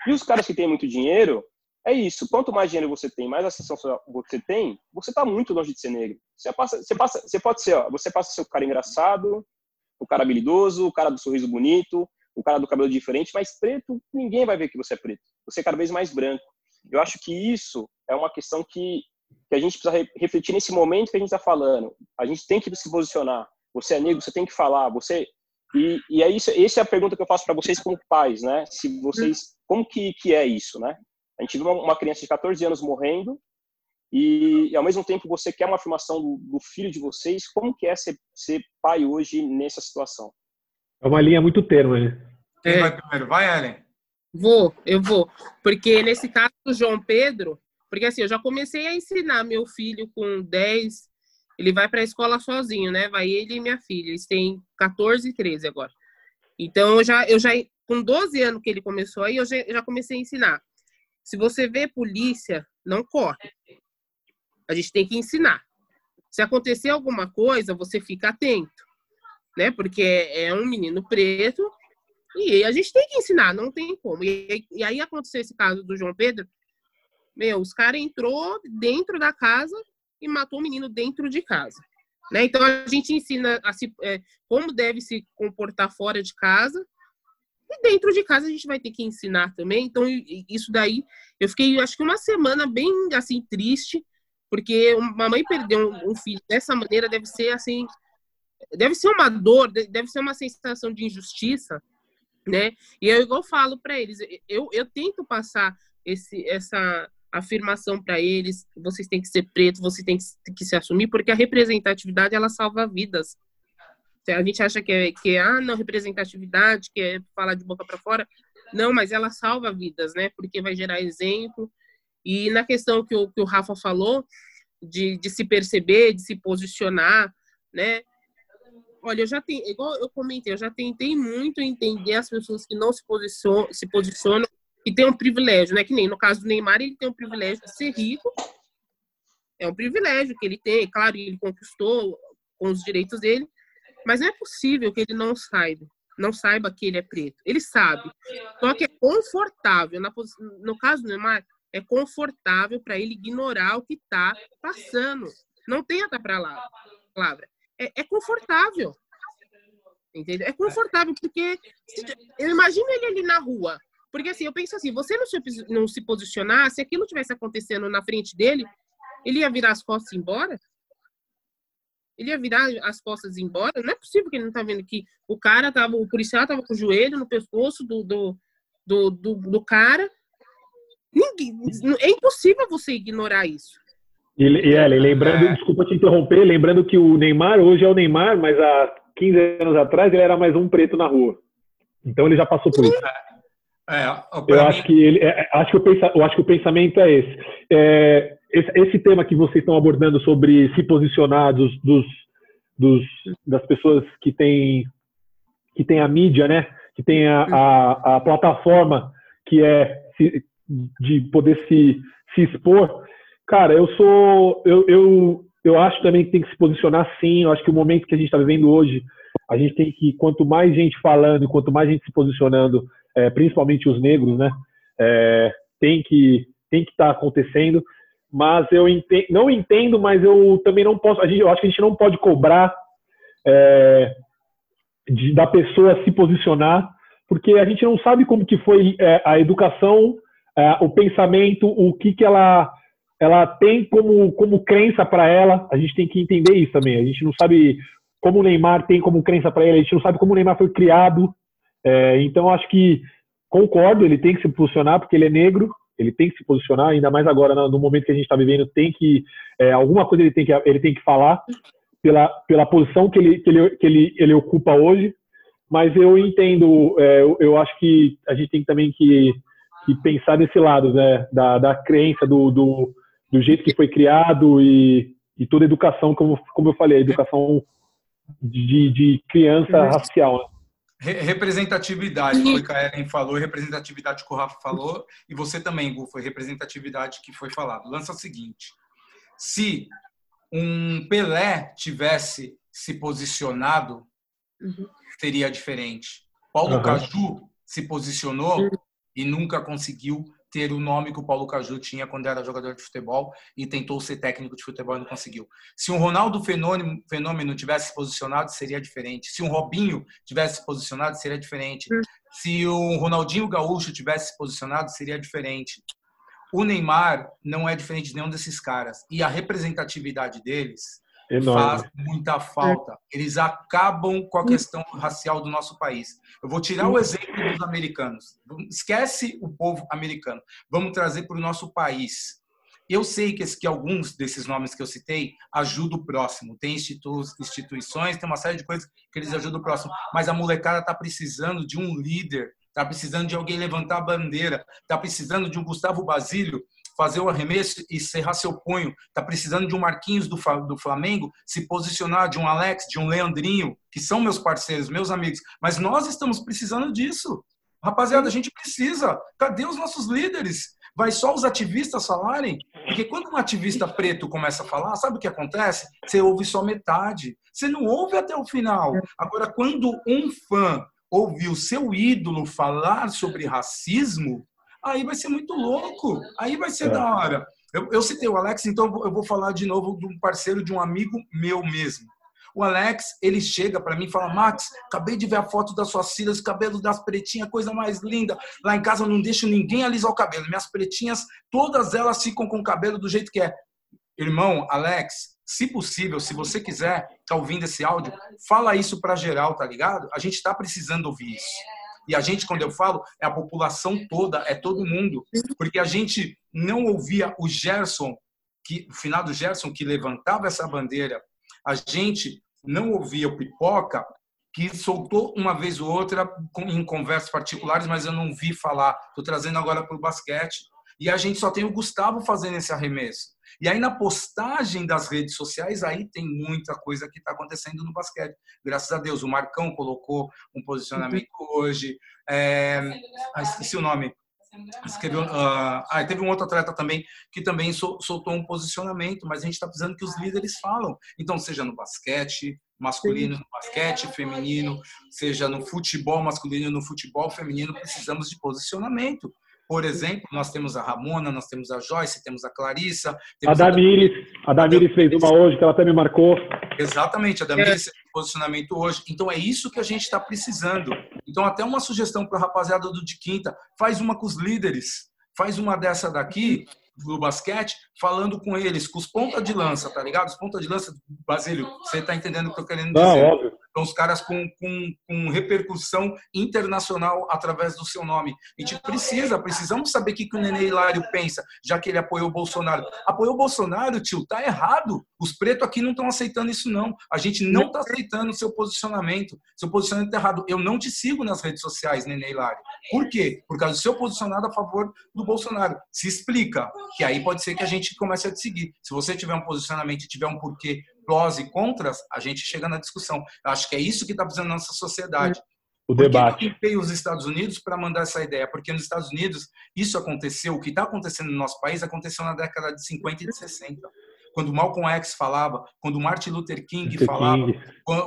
E os caras que têm muito dinheiro, é isso. Quanto mais dinheiro você tem, mais acessão você tem, você está muito longe de ser negro. Você passa, você passa, você pode ser, ó, você passa seu cara engraçado, o cara habilidoso, o cara do sorriso bonito, o cara do cabelo diferente, mas preto, ninguém vai ver que você é preto. Você é cada vez mais branco. Eu acho que isso é uma questão que, que a gente precisa refletir nesse momento que a gente está falando. A gente tem que se posicionar você é negro, você tem que falar, você e, e é isso, essa é a pergunta que eu faço para vocês como pais, né? Se vocês, como que, que é isso, né? A gente viu uma criança de 14 anos morrendo e, e ao mesmo tempo você quer uma afirmação do, do, filho de vocês. Como que é ser, ser pai hoje nessa situação? É uma linha muito termo, né? Quem vai primeiro? Vai, Ellen. Vou, eu vou. Porque nesse caso do João Pedro, porque assim, eu já comecei a ensinar meu filho com 10, ele vai para a escola sozinho, né? Vai ele e minha filha. Eles têm 14 e 13 agora. Então, eu já, eu já com 12 anos que ele começou aí, eu já, já comecei a ensinar. Se você vê polícia, não corre. A gente tem que ensinar. Se acontecer alguma coisa, você fica atento, né? Porque é, é um menino preto e a gente tem que ensinar, não tem como. E, e aí aconteceu esse caso do João Pedro. Meu, os caras entrou dentro da casa e matou o menino dentro de casa. Né? Então a gente ensina a se, é, como deve se comportar fora de casa e dentro de casa a gente vai ter que ensinar também. Então isso daí eu fiquei acho que uma semana bem assim triste porque uma mãe perder um, um filho dessa maneira deve ser assim deve ser uma dor deve ser uma sensação de injustiça né e eu igual falo para eles eu, eu tento passar esse essa afirmação para eles, vocês têm que ser preto, vocês têm que, que, se assumir, porque a representatividade ela salva vidas. A gente acha que é, que é ah, não, representatividade, que é falar de boca para fora. Não, mas ela salva vidas, né? Porque vai gerar exemplo. E na questão que o, que o Rafa falou, de, de se perceber, de se posicionar, né? Olha, eu já tenho, igual eu comentei, eu já tentei muito entender as pessoas que não se posicionam, se posicionam e tem um privilégio, né? Que nem no caso do Neymar, ele tem um privilégio de ser rico. É um privilégio que ele tem, claro, ele conquistou com os direitos dele, mas não é possível que ele não saiba, não saiba que ele é preto. Ele sabe. Só que é confortável, na, no caso do Neymar, é confortável para ele ignorar o que está passando. Não tem outra palavra é, é confortável. Entendeu? É confortável, porque eu imagino ele ali na rua. Porque assim, eu penso assim, você não se, não se posicionar, se aquilo tivesse acontecendo na frente dele, ele ia virar as costas e ir embora? Ele ia virar as costas e ir embora? Não é possível que ele não tá vendo que o cara tava, o policial tava com o joelho no pescoço do, do, do, do, do cara. Ninguém, é impossível você ignorar isso. E, e é, lembrando, é. desculpa te interromper, lembrando que o Neymar hoje é o Neymar, mas há 15 anos atrás ele era mais um preto na rua. Então ele já passou por isso. É, é eu acho que ele, é, acho que o pensa, eu acho que o pensamento é esse. É, esse. esse. tema que vocês estão abordando sobre se posicionar dos, dos, dos, das pessoas que têm que tem a mídia, né? Que tem a, a, a plataforma que é de poder se, se expor Cara, eu sou. Eu, eu, eu acho também que tem que se posicionar sim. Eu acho que o momento que a gente está vivendo hoje, a gente tem que, quanto mais gente falando, quanto mais gente se posicionando, é, principalmente os negros, né? É, tem que tem que estar tá acontecendo. Mas eu entendo, não entendo, mas eu também não posso. A gente, eu acho que a gente não pode cobrar é, de, da pessoa se posicionar, porque a gente não sabe como que foi é, a educação, é, o pensamento, o que que ela ela tem como, como crença para ela, a gente tem que entender isso também. A gente não sabe como o Neymar tem como crença para ele, a gente não sabe como o Neymar foi criado. É, então, acho que concordo, ele tem que se posicionar, porque ele é negro, ele tem que se posicionar, ainda mais agora, no momento que a gente está vivendo, tem que. É, alguma coisa ele tem que, ele tem que falar pela, pela posição que ele, que ele, que ele, ele ocupa hoje. Mas eu entendo, é, eu, eu, acho que a gente tem também que, que pensar desse lado, né, da, da crença, do, do do jeito que foi criado e, e toda a educação, como, como eu falei, a educação de, de criança uhum. racial. Né? Representatividade, foi que a Ellen falou, representatividade que o Rafa falou, e você também, Gu, foi representatividade que foi falado. Lança o seguinte: se um Pelé tivesse se posicionado, uhum. seria diferente. Paulo uhum. Caju se posicionou uhum. E nunca conseguiu ter o nome que o Paulo Caju tinha quando era jogador de futebol e tentou ser técnico de futebol e não conseguiu. Se um Ronaldo Fenômeno, Fenômeno tivesse se posicionado, seria diferente. Se um Robinho tivesse se posicionado, seria diferente. Hum. Se o Ronaldinho Gaúcho tivesse se posicionado, seria diferente. O Neymar não é diferente de nenhum desses caras. E a representatividade deles Enorme. faz muita falta. Eles acabam com a questão racial do nosso país. Eu vou tirar o exemplo dos americanos. Esquece o povo americano. Vamos trazer para o nosso país. Eu sei que, que, alguns desses nomes que eu citei ajudam o próximo. Tem institu instituições, tem uma série de coisas que eles ajudam o próximo. Mas a molecada está precisando de um líder, está precisando de alguém levantar a bandeira, está precisando de um Gustavo Basílio fazer o arremesso e serrar seu punho. Está precisando de um Marquinhos do, do Flamengo se posicionar, de um Alex, de um Leandrinho, que são meus parceiros, meus amigos. Mas nós estamos precisando disso. Rapaziada, a gente precisa. Cadê os nossos líderes? Vai só os ativistas falarem? Porque quando um ativista preto começa a falar, sabe o que acontece? Você ouve só metade. Você não ouve até o final. Agora, quando um fã ouve o seu ídolo falar sobre racismo, aí vai ser muito louco, aí vai ser é. da hora. Eu, eu citei o Alex, então eu vou falar de novo de um parceiro de um amigo meu mesmo. O Alex, ele chega para mim e fala: Max, acabei de ver a foto das suas filhas, cabelo das pretinhas, coisa mais linda. Lá em casa eu não deixo ninguém alisar o cabelo. Minhas pretinhas, todas elas ficam com o cabelo do jeito que é. Irmão, Alex, se possível, se você quiser, tá ouvindo esse áudio, fala isso para geral, tá ligado? A gente tá precisando ouvir isso. E a gente, quando eu falo, é a população toda, é todo mundo. Porque a gente não ouvia o Gerson, que, o final do Gerson, que levantava essa bandeira. A gente não ouvia o Pipoca, que soltou uma vez ou outra em conversas particulares, mas eu não vi falar. Estou trazendo agora para o basquete. E a gente só tem o Gustavo fazendo esse arremesso. E aí, na postagem das redes sociais, aí tem muita coisa que está acontecendo no basquete. Graças a Deus, o Marcão colocou um posicionamento hoje. É... Ah, esqueci o nome. Escreveu, uh, ah, teve um outro atleta também que também soltou um posicionamento, mas a gente está precisando que os líderes falam. Então, seja no basquete masculino, no basquete feminino, seja no futebol masculino, no futebol feminino, precisamos de posicionamento. Por exemplo, nós temos a Ramona, nós temos a Joyce, temos a Clarissa. Temos a Damires, a Damires fez uma hoje que ela até me marcou. Exatamente, a Damires é. fez posicionamento hoje. Então é isso que a gente está precisando. Então até uma sugestão para a rapaziada do de quinta, faz uma com os líderes, faz uma dessa daqui do basquete, falando com eles, com os ponta de lança, tá ligado? Os ponta de lança, Basílio, você tá entendendo o que eu querendo dizer? Não, óbvio. São os caras com, com, com, repercussão internacional através do seu nome. A gente precisa, precisamos saber o que, que o Nenê Hilário pensa, já que ele apoiou o Bolsonaro. Apoiou o Bolsonaro, tio, tá errado. Os pretos aqui não estão aceitando isso, não. A gente não está aceitando o seu posicionamento. Seu posicionamento está errado. Eu não te sigo nas redes sociais, Nenê Hilário. Por quê? Por causa do seu posicionado a favor do Bolsonaro. Se explica, que aí pode ser que a gente comece a te seguir. Se você tiver um posicionamento e tiver um porquê prós e contras, a gente chega na discussão. Eu acho que é isso que está precisando na nossa sociedade. O debate. Por que os Estados Unidos para mandar essa ideia? Porque nos Estados Unidos isso aconteceu, o que está acontecendo no nosso país aconteceu na década de 50 e de 60 quando Malcolm X falava, quando Martin Luther King Luther falava, King.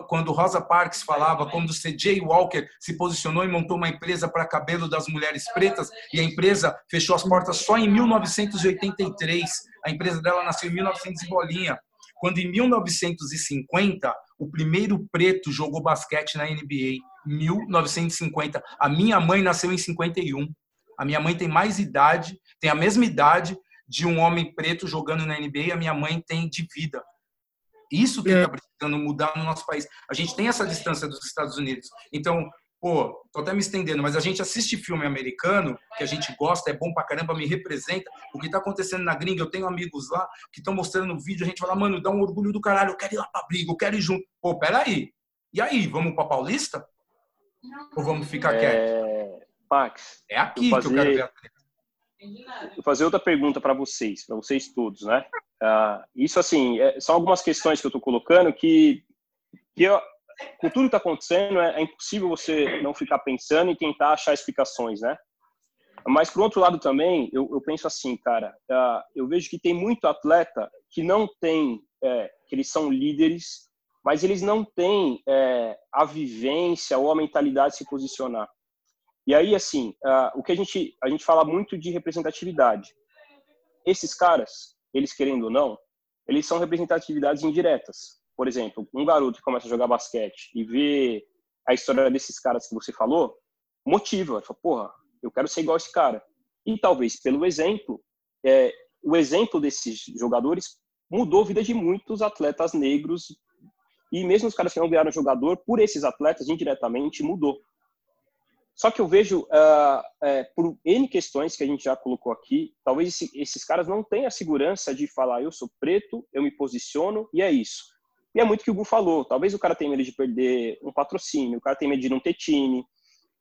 quando Rosa Parks falava, quando C.J. Walker se posicionou e montou uma empresa para cabelo das mulheres pretas e a empresa fechou as portas só em 1983. A empresa dela nasceu em 1900 e bolinha. Quando em 1950 o primeiro preto jogou basquete na NBA, 1950. A minha mãe nasceu em 51. A minha mãe tem mais idade, tem a mesma idade de um homem preto jogando na NBA, a minha mãe tem de vida. Isso que está é. precisando mudar no nosso país. A gente tem essa distância dos Estados Unidos. Então, pô, tô até me estendendo, mas a gente assiste filme americano, que a gente gosta, é bom pra caramba, me representa. O que tá acontecendo na gringa, eu tenho amigos lá que estão mostrando no vídeo, a gente fala, mano, dá um orgulho do caralho, eu quero ir lá pra briga, eu quero ir junto. Pô, peraí. E aí, vamos pra Paulista? Ou vamos ficar é... quieto? Pax. É aqui fazer... que eu quero ver a Vou fazer outra pergunta para vocês, para vocês todos, né? Uh, isso, assim, é, são algumas questões que eu estou colocando que, que eu, com tudo que está acontecendo, é, é, impossível você não ficar pensando e tentar achar explicações, né? Mas, por outro lado, também, eu, eu penso assim, cara, uh, eu vejo que tem muito atleta que não tem, é, que eles são líderes, mas eles não têm é, a vivência ou a mentalidade de se posicionar. E aí, assim, uh, o que a gente, a gente fala muito de representatividade. Esses caras, eles querendo ou não, eles são representatividades indiretas. Por exemplo, um garoto que começa a jogar basquete e vê a história desses caras que você falou, motiva. Fala, porra, eu quero ser igual esse cara. E talvez pelo exemplo, é, o exemplo desses jogadores mudou a vida de muitos atletas negros e mesmo os caras que não viraram jogador, por esses atletas, indiretamente, mudou. Só que eu vejo, uh, é, por N questões que a gente já colocou aqui, talvez esse, esses caras não tenham a segurança de falar, eu sou preto, eu me posiciono e é isso. E é muito o que o Gu falou. Talvez o cara tenha medo de perder um patrocínio, o cara tenha medo de não ter time.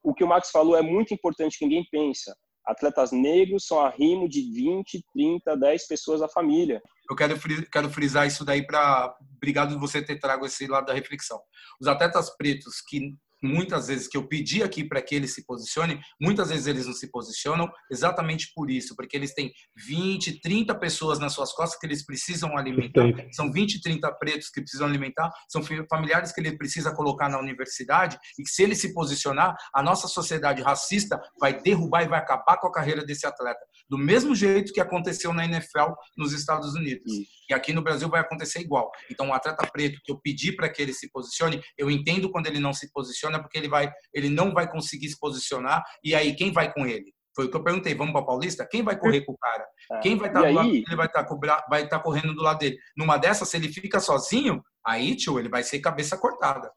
O que o Max falou é muito importante que ninguém pensa. Atletas negros são arrimo de 20, 30, 10 pessoas da família. Eu quero, quero frisar isso daí para. Obrigado por você ter trago esse lado da reflexão. Os atletas pretos que muitas vezes que eu pedi aqui para que eles se posicionem, muitas vezes eles não se posicionam exatamente por isso, porque eles têm 20, 30 pessoas nas suas costas que eles precisam alimentar, são 20, 30 pretos que precisam alimentar, são familiares que ele precisa colocar na universidade e que se ele se posicionar, a nossa sociedade racista vai derrubar e vai acabar com a carreira desse atleta, do mesmo jeito que aconteceu na NFL nos Estados Unidos. E aqui no Brasil vai acontecer igual. Então, o atleta preto que eu pedi para que ele se posicione, eu entendo quando ele não se posiciona, porque ele vai, ele não vai conseguir se posicionar. E aí, quem vai com ele? Foi o que eu perguntei. Vamos para Paulista? Quem vai correr com o cara? É. Quem vai estar tá Ele vai estar tá, tá correndo do lado dele. Numa dessas, se ele fica sozinho, aí, tio, ele vai ser cabeça cortada.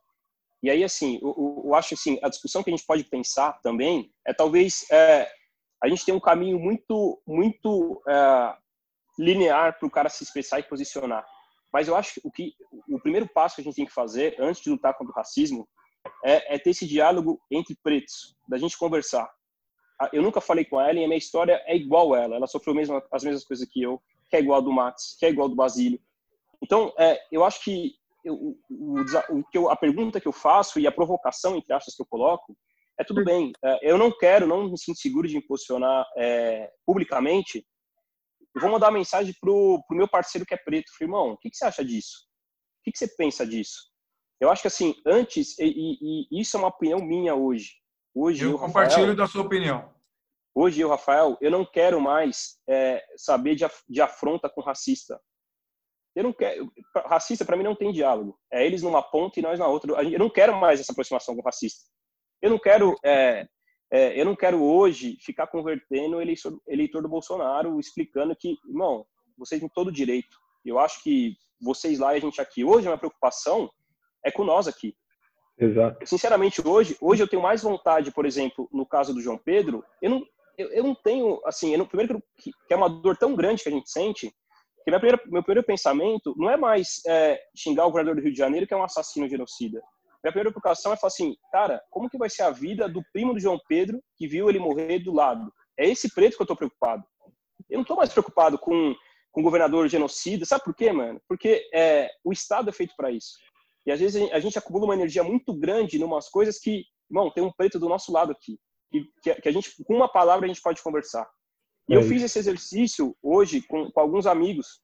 E aí, assim, eu, eu acho assim, a discussão que a gente pode pensar também é talvez é, a gente tem um caminho muito, muito é, linear para o cara se expressar e posicionar. Mas eu acho que o, que o primeiro passo que a gente tem que fazer antes de lutar contra o racismo é, é ter esse diálogo entre pretos, da gente conversar. Ah, Eu nunca falei com ela e a minha história é igual a ela. Ela sofreu mesmo, as mesmas coisas que eu, que é igual a do Max, que é igual ao do Basílio. Então, é, eu acho que eu, o, o que eu, a pergunta que eu faço e a provocação, entre aspas, que eu coloco, é tudo bem. é, eu não quero, não me sinto seguro de me posicionar é, publicamente. Eu vou mandar uma mensagem pro, pro meu parceiro que é preto. Falei, irmão, o que, que você acha disso? O que, que você pensa disso? Eu acho que assim, antes, e, e- e isso é uma opinião minha hoje. Hoje Eu eu, compartilho Rafael, da sua opinião. hoje eu, Rafael, eu não quero mais é, saber de, de afronta com racista. Eu não quero. Racista, para mim, não tem diálogo. É eles numa ponta e nós na outra. Eu não quero mais essa aproximação com racista. Eu não quero. é, é, eu não quero hoje ficar convertendo o eleitor, eleitor do Bolsonaro, explicando que, irmão, vocês têm todo o direito. Eu acho que vocês lá e a gente aqui. Hoje, a minha preocupação é com nós aqui. Exato. Sinceramente, hoje, hoje eu tenho mais vontade, por exemplo, no caso do João Pedro, eu não, eu, eu não tenho, assim, eu não, primeiro que, é uma dor tão grande que a gente sente, que minha primeira, meu primeiro pensamento não é mais é, xingar o governador do Rio de Janeiro, que é um assassino genocida. Minha primeira preocupação é falar assim, cara, como que vai ser a vida do primo do João Pedro que viu ele morrer do lado? É esse preto que eu tô preocupado. Eu não tô mais preocupado com, com o governador genocida. Sabe por quê, mano? Porque é, o Estado é feito para isso. E às vezes a gente, acumula uma energia muito grande em umas coisas que, irmão, tem um preto do nosso lado aqui. Que, que, a gente, com uma palavra, a gente pode conversar. E É eu fiz esse exercício hoje com, com alguns amigos.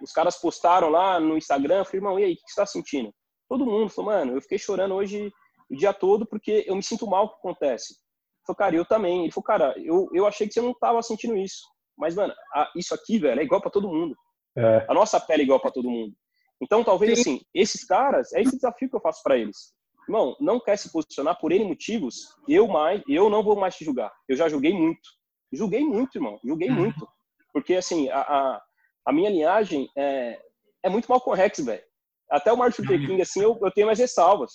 Os caras postaram lá no Instagram, eu falei, irmão, e aí, o que você está sentindo? Todo mundo falou, mano, eu fiquei chorando hoje o dia todo porque eu me sinto mal com o que acontece. Ele falou, cara, eu também. Ele falou, cara, eu, eu achei que você não tava sentindo isso. Mas, mano, a- isso aqui, velho, é igual para todo mundo. É. A nossa pele é igual para todo mundo. Então, talvez, assim, esses caras, é esse desafio que eu faço para eles. Irmão, não quer se posicionar por N motivos, eu mais, eu não vou mais te julgar. Eu já julguei muito. Julguei muito, irmão. Julguei muito. Porque, assim, a, a, a minha linhagem é, é muito mal Rex, velho. Até o Martin Luther King, assim, eu, eu tenho mais ressalvas.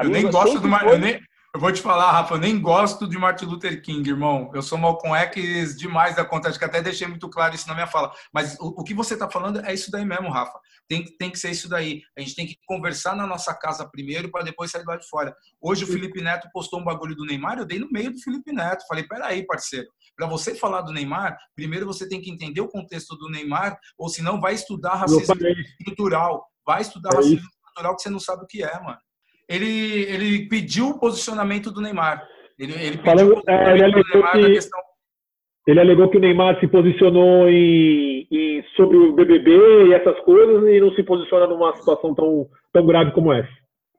Eu nem gosto do Mar... eu, nem... eu vou te falar, Rafa, eu nem gosto de Martin Luther King, irmão. Eu sou Malcolm X demais da conta, acho que até deixei muito claro isso na minha fala. Mas o, o que você está falando é isso daí mesmo, Rafa. Tem, que- tem que ser isso daí. A gente tem que conversar na nossa casa primeiro para depois sair lá de fora. Hoje o Felipe Neto postou um bagulho do Neymar, eu dei no meio do Felipe Neto. Falei, peraí, parceiro. Para você falar do Neymar, primeiro você tem que entender o contexto do Neymar, ou senão vai estudar racismo falei, estrutural. Vai estudar É racismo estrutural que você não sabe o que é, mano. Ele, ele pediu o posicionamento do Neymar. Ele, ele pediu Falando- é, ele do alegou que- questão. ele alegou que o Neymar se posicionou em, em- sobre o BBB e essas coisas e não se posiciona numa situação tão, tão grave como essa.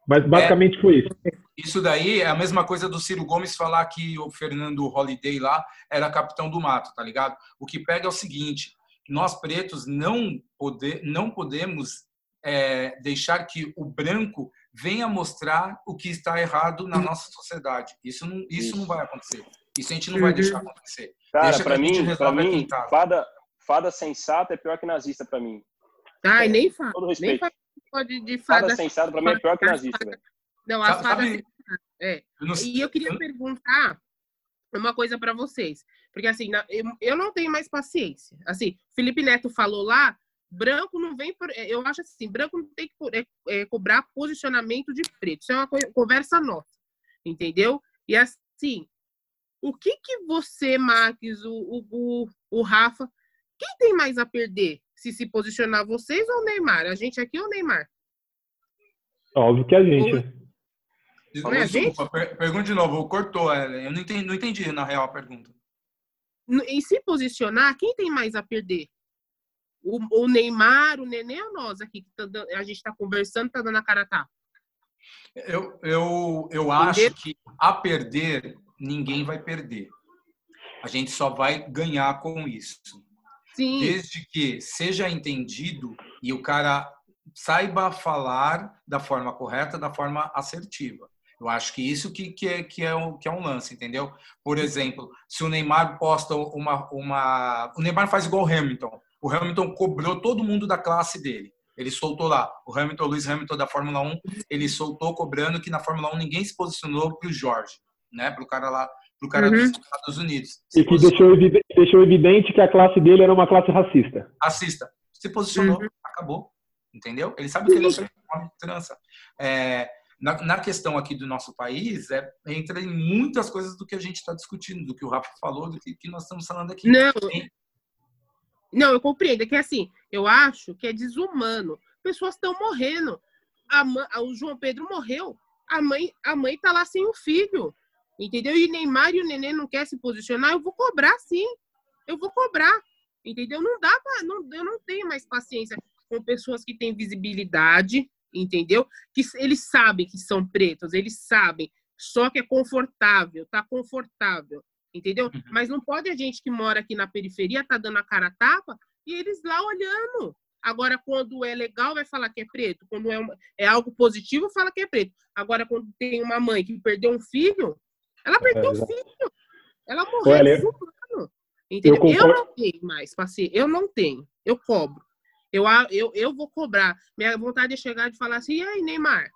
Mas basicamente foi isso. Isso daí é a mesma coisa do Ciro Gomes falar que o Fernando Holliday lá era capitão do mato, tá ligado? O que pega é o seguinte: nós pretos não, poder, não podemos é, deixar que o branco venha mostrar o que está errado na nossa sociedade. Isso não, isso não vai acontecer. Isso a gente não vai Uhum. deixar acontecer. Cara, a gente mim, pra mim fada, fada sensata é pior que nazista pra mim. Ai, nem fala. Todo Nem respeito. fala pode de Fada fada. sensata pra mim é pior que nazista. Não, as Sabe- fadas. sabe- É. Eu E eu queria eu- perguntar uma coisa pra vocês. Porque, assim, eu, eu não tenho mais paciência. Assim, Felipe Neto falou lá, branco não vem por. é, Eu acho assim, branco não tem que por- é, é, cobrar posicionamento de preto. Isso é uma conversa nossa. Entendeu? E assim, o que que você, Max, o, o, o, o Rafa, quem tem mais a perder? Se se posicionar vocês ou o Neymar? A gente aqui ou o Neymar? Óbvio que a gente. Não é? Desculpa, per- pergunta de novo. Cortou, ela. Eu não entendi, não entendi, na real, a pergunta. Em se posicionar, quem tem mais a perder? O, o Neymar, o Nenê ou nós aqui? Que tá a gente está conversando, tá dando a cara a tapa? Eu, eu, eu acho que a perder, ninguém vai perder. A gente só vai ganhar com isso. Sim. Desde que seja entendido e o cara saiba falar da forma correta, da forma assertiva. Eu acho que isso que, que, é, que, é, um, que é um lance, entendeu? Por exemplo, se o Neymar posta uma, uma. O Neymar faz igual o Hamilton. O Hamilton cobrou todo mundo da classe dele. Ele soltou lá. O Hamilton, o Lewis Hamilton da Fórmula 1, ele soltou cobrando que na Fórmula 1 ninguém se posicionou pro Jorge, né? Pro cara lá, pro cara Uhum. dos Estados Unidos. Se E que deixou, evide- deixou evidente que a classe dele era uma classe racista. assista. Se posicionou, Uhum. acabou. Entendeu? Ele sabe que ele é um ser humano, trança. É, na, na questão aqui do nosso país, é, entra em muitas coisas do que a gente está discutindo, do que o Rafa falou, do que, que nós estamos falando aqui. Não, não, eu compreendo. É que assim, eu acho que é desumano. Pessoas estão morrendo. A, o João Pedro morreu. A mãe, a mãe tá lá sem o filho. Entendeu? E Neymar e o Nenê não quer se posicionar, eu vou cobrar sim. Eu vou cobrar. Entendeu? Não dá pra, não, eu não tenho mais paciência com pessoas que têm visibilidade, entendeu? Que eles sabem que são pretos, eles sabem. Só que é confortável, tá confortável, entendeu? Uhum. Mas não pode a gente que mora aqui na periferia tá dando a cara a tapa e eles lá olhando. Agora, quando é legal, vai falar que é preto. Quando é, uma, é algo positivo, fala que é preto. Agora, quando tem uma mãe que perdeu um filho, ela perdeu é, um filho. Ela morreu Olha, Entendeu? Eu, eu, não tenho mais, parceiro. Eu não tenho. Eu cobro. Eu, eu, eu vou cobrar. Minha vontade é chegar e falar assim, e aí, Neymar?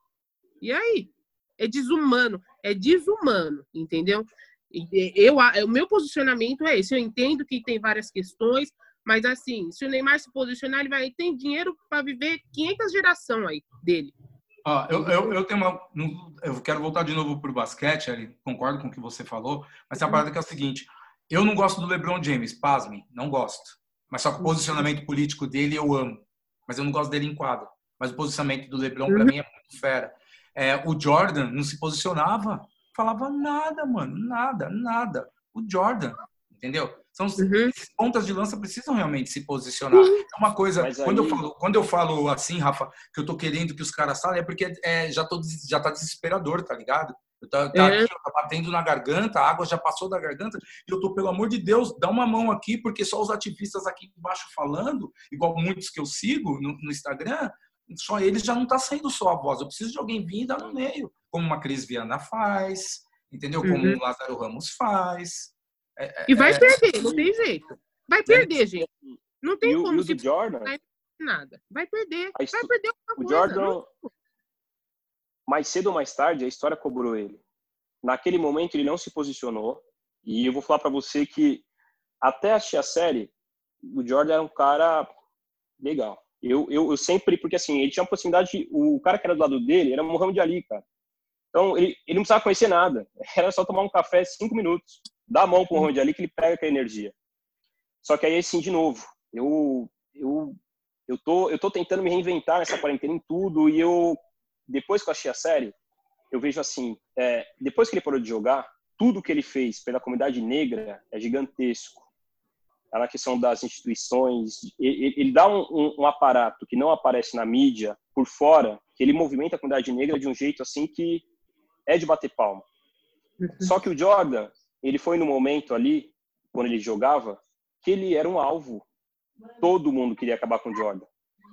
E aí? É desumano. É desumano, entendeu? Eu, o meu posicionamento é esse. Eu entendo que tem várias questões, mas assim, se o Neymar se posicionar, ele vai ter dinheiro para viver 500 gerações aí dele. Ah, eu, eu, eu, tenho uma. Eu quero voltar de novo para o basquete, ali, concordo com o que você falou, mas a uhum. parada que é o seguinte: eu não gosto do LeBron James, pasme, não gosto. Mas só que o posicionamento político dele eu amo. Mas eu não gosto dele em quadro. Mas o posicionamento do LeBron, para mim, é muito fera. É, o Jordan não se posicionava, falava nada, mano, nada, nada. O Jordan, entendeu? São uhum. pontas de lança precisam realmente se posicionar. Uhum. É uma coisa, quando, eu falo, quando eu falo assim, Rafa, que eu tô querendo que os caras falem, é porque é, já, tô, já tá desesperador, tá ligado? Tá, tá, é. aqui, tá batendo na garganta, a água já passou da garganta, e eu tô, pelo amor de Deus, dá uma mão aqui, porque só os ativistas aqui embaixo falando, igual muitos que eu sigo no, no Instagram, só eles já não tá saindo só a voz. Eu preciso de alguém vir e dar no meio, como uma Cris Viana faz, entendeu? Como uhum. o Lázaro Ramos faz. É, é e vai é, perder, não tem jeito. Vai perder, gente. Não tem e como se Jordan, nada. Vai perder. Vai perder o coisa. Jordan, não. mais cedo ou mais tarde, a história cobrou ele. Naquele momento, ele não se posicionou. E eu vou falar para você que, até assistir a série, o Jordan era um cara legal. Eu, eu, eu sempre, porque assim, ele tinha uma possibilidade, o cara que era do lado dele era o Muhammad Ali, cara. Então, ele, ele não precisava conhecer nada. *laughs* Era só tomar um café cinco minutos, dar a mão pro Muhammad Ali que ele pega aquela energia. Só que aí, assim, de novo, eu, eu, eu, tô, eu tô tentando me reinventar nessa quarentena em tudo e eu, depois que eu achei a série, eu vejo assim, é, depois que ele parou de jogar, tudo que ele fez pela comunidade negra é gigantesco. Na questão das instituições, ele, ele dá um, um, um, aparato que não aparece na mídia por fora, que ele movimenta a comunidade negra de um jeito assim que é de bater palma. Uhum. Só que o Jordan, ele foi no momento ali, quando ele jogava, que ele era um alvo. Todo mundo queria acabar com o Jordan.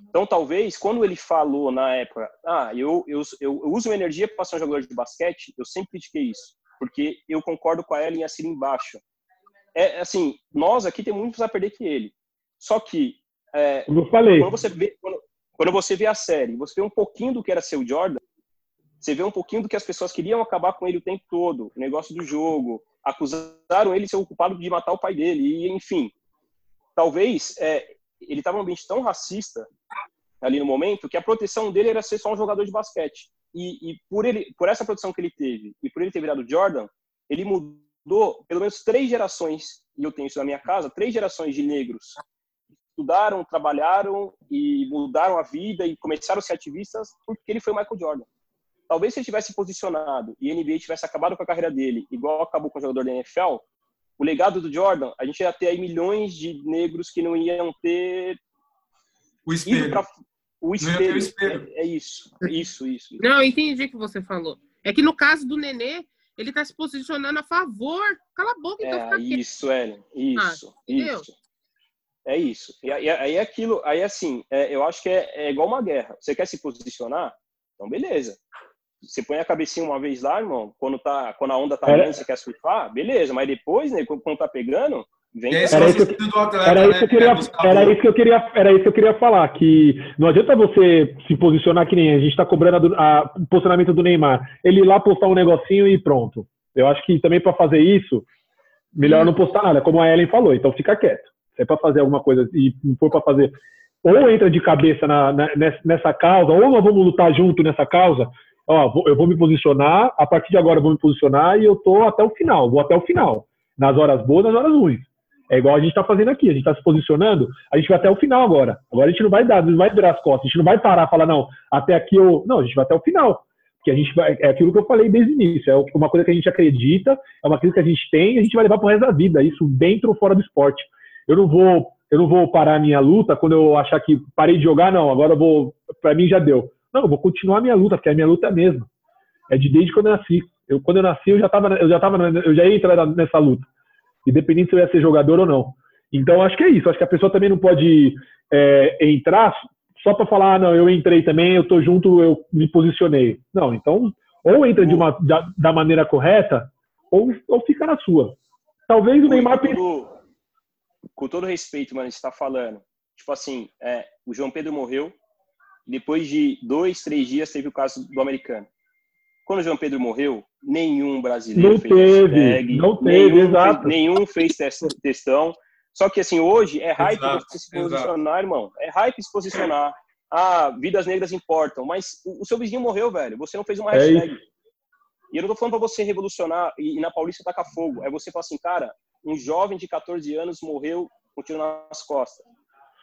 Então, talvez, quando ele falou na época, ah, eu, eu, eu, uso energia para ser um jogador de basquete, eu sempre critiquei isso, porque eu concordo com a Ellen assim embaixo. É assim, nós aqui temos muito a perder que ele. Só que, é, eu falei. Quando, você vê, quando, quando, você vê a série, você vê um pouquinho do que era ser o Jordan, você vê um pouquinho do que as pessoas queriam acabar com ele o tempo todo, o negócio do jogo, acusaram ele de ser o culpado de matar o pai dele, e enfim. Talvez é, ele estava num ambiente tão racista ali no momento que a proteção dele era ser só um jogador de basquete. E, e, por ele, por essa proteção que ele teve e por ele ter virado Jordan, ele mudou pelo menos três gerações. E eu tenho isso na minha casa, três gerações de negros estudaram, trabalharam e mudaram a vida e começaram a ser ativistas porque ele foi Michael Jordan. Talvez se ele tivesse posicionado e a NBA tivesse acabado com a carreira dele, igual acabou com o jogador da NFL, o legado do Jordan, a gente ia ter aí milhões de negros que não iam ter o espelho. Pra... O espelho. O espelho. É, é, isso, isso, isso. *laughs* Não, entendi o que você falou. É que no caso do Nenê, ele está se posicionando a favor. Cala a boca, então é, Isso, Ellen. Isso, ah, isso. É isso. E aí, aí é aquilo, aí assim, é, eu acho que é, é igual uma guerra. Você quer se posicionar? Então, beleza. Você põe a cabecinha uma vez lá, irmão, quando, tá, quando a onda tá grande, você quer surfar, beleza, mas depois, né, quando tá pegando, vem era, isso que, era, isso que eu queria, era isso que eu queria, era isso que eu queria falar, que não adianta você se posicionar que nem a gente tá cobrando o posicionamento do Neymar. Ele ir lá postar um negocinho e pronto. Eu acho que também para fazer isso, melhor não postar nada, como a Ellen falou, então fica quieto. Se é para fazer alguma coisa e não for para fazer ou entra de cabeça na, na, nessa causa, ou nós vamos lutar junto nessa causa, ó, eu vou me posicionar, a partir de agora eu vou me posicionar e eu tô até o final, vou até o final. Nas horas boas, nas horas ruins. É igual a gente tá fazendo aqui, a gente tá se posicionando, a gente vai até o final agora. Agora a gente não vai dar, não vai virar as costas, a gente não vai parar e falar, não, até aqui eu. Não, a gente vai até o final. Porque a gente vai. É aquilo que eu falei desde o início. É uma coisa que a gente acredita, é uma coisa que a gente tem e a gente vai levar pro resto da vida. Isso dentro ou fora do esporte. Eu não vou, eu não vou parar a minha luta quando eu achar que parei de jogar, não, agora eu vou. Pra mim já deu. Não, eu vou continuar a minha luta, porque a minha luta é a mesma. É de desde quando eu nasci. Eu, quando eu nasci, eu já tava, eu já tava, eu já ia entrar nessa luta. Independente se eu ia ser jogador ou não. Então, acho que é isso. Acho que a pessoa também não pode é, entrar só para falar, ah, não, eu entrei também, eu tô junto, eu me posicionei. Não, então, ou entra de uma, da, da maneira correta, ou, ou fica na sua. Talvez o Neymar com pense. todo, com todo respeito, mano, você tá falando. Tipo assim, é, o João Pedro morreu. Depois de dois, três dias, teve o caso do americano. Quando o João Pedro morreu, nenhum brasileiro Não fez teve, hashtag, não teve, nenhum, exato. Fez, nenhum fez test- textão. Só que assim, hoje é hype Exato, você se posicionar, irmão. É hype se posicionar. Ah, vidas negras importam. Mas o, o seu vizinho morreu, velho. Você não fez uma É hashtag. E eu não tô falando pra você revolucionar e, e na Paulista tacar fogo. É você falar assim, cara, um jovem de 14 anos morreu com tiro nas costas.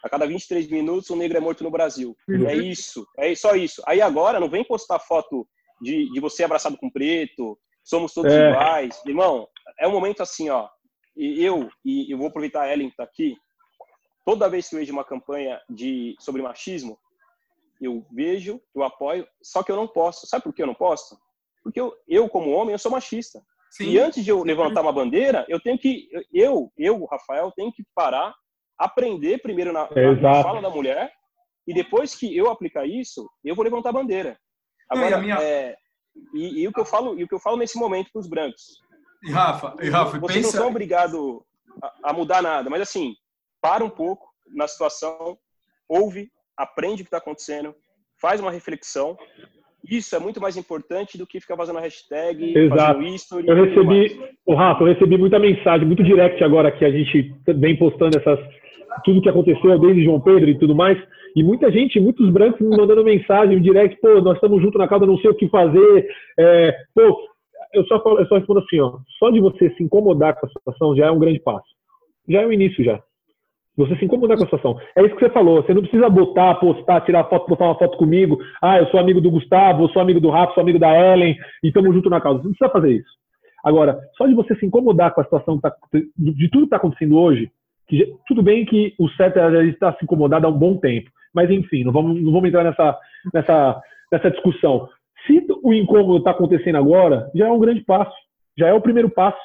A cada 23 minutos, um negro é morto no Brasil. Uhum. É isso. É só isso. Aí agora, não vem postar foto de, de você abraçado com preto, somos todos É. iguais. Irmão, é um momento assim, ó. E eu, e eu vou aproveitar a Ellen que tá aqui, toda vez que eu vejo uma campanha de, sobre machismo, eu vejo, eu apoio, só que eu não posso. Sabe por que eu não posso? Porque eu, eu como homem, eu sou machista. Sim. E antes de eu levantar uma bandeira, eu tenho que, eu, eu, Rafael, tenho que parar, aprender primeiro na, na- fala da mulher, e depois que eu aplicar isso, eu vou levantar a bandeira. Não, e Agora, a minha- é, e, e o que eu falo, e o que eu falo nesse momento para os brancos, E Rafa, e Rafa, vocês não pensa. são obrigados a, a mudar nada, mas assim, para um pouco na situação, ouve, aprende o que está acontecendo, faz uma reflexão. Isso é muito mais importante do que ficar fazendo hashtag, Exato. fazendo history. Eu recebi, o Rafa, eu recebi muita mensagem, muito direct agora que a gente vem postando essas tudo que aconteceu desde João Pedro e tudo mais. E muita gente, muitos brancos me mandando mensagem direct, pô, nós estamos juntos na causa, não sei o que fazer. É, pô, eu só, falo, eu só respondo assim, ó, só de você se incomodar com a situação já é um grande passo. Já é o início já. Você se incomodar com a situação. É isso que você falou. Você não precisa botar, postar, tirar foto, botar uma foto comigo. Ah, eu sou amigo do Gustavo, eu sou amigo do Rafa, sou amigo da Ellen e estamos junto na causa. Você não precisa fazer isso. Agora, só de você se incomodar com a situação tá, de tudo que está acontecendo hoje, que tudo bem que o certo é estar se incomodado há um bom tempo. Mas enfim, não vamos, não vamos entrar nessa, nessa, nessa discussão. Se o incômodo está acontecendo agora, já é um grande passo. Já é o primeiro passo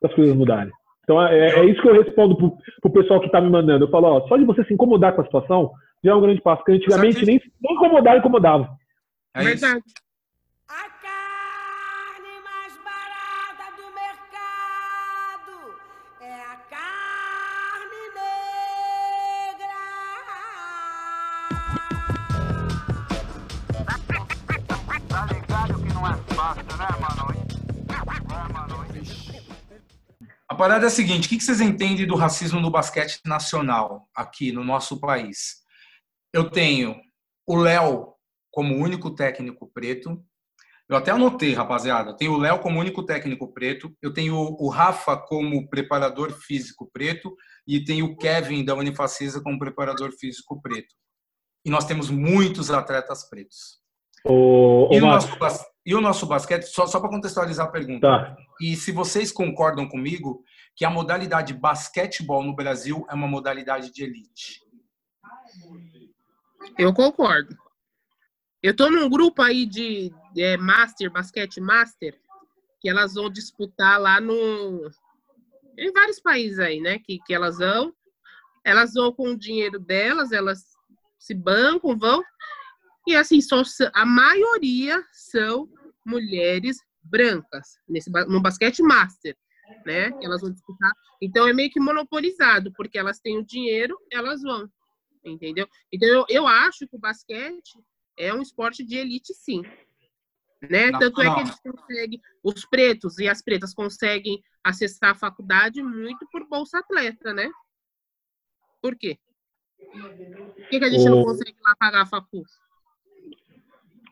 das coisas mudarem. Então é, é isso que eu respondo pro, pro pessoal que tá me mandando. Eu falo, ó, só de você se incomodar com a situação, já é um grande passo. Porque antigamente nem, nem incomodar incomodava. É isso. Verdade. A carne mais barata do mercado é a carne negra. Tá ligado que não é fácil, né, parada é a seguinte: o que vocês entendem do racismo no basquete nacional aqui no nosso país? Eu tenho o Léo como único técnico preto. Eu até anotei, rapaziada. Eu tenho o Léo como único técnico preto. Eu tenho o Rafa como preparador físico preto. E tenho o Kevin da Unifacisa como preparador físico preto. E nós temos muitos atletas pretos. O, o Marcos, nosso, e o nosso basquete, só, só para contextualizar a pergunta, tá. e se vocês concordam comigo que a modalidade basquetebol no Brasil é uma modalidade de elite. Eu concordo. Eu tô num grupo aí de é, Master, Basquete Master, que elas vão disputar lá no. Em vários países aí, né? Que, que elas vão. Elas vão com o dinheiro delas, elas se bancam, vão. E assim, só, a maioria são mulheres brancas nesse, no basquete master, né? Elas vão disputar. Então é meio que monopolizado, porque elas têm o dinheiro, elas vão. Entendeu? Então eu, eu acho que o basquete é um esporte de elite, sim. Né? Não, Tanto é não. que eles conseguem, os pretos e as pretas conseguem acessar a faculdade muito por Bolsa Atleta, né? Por quê? Por que, que a gente não O- consegue lá pagar a facu?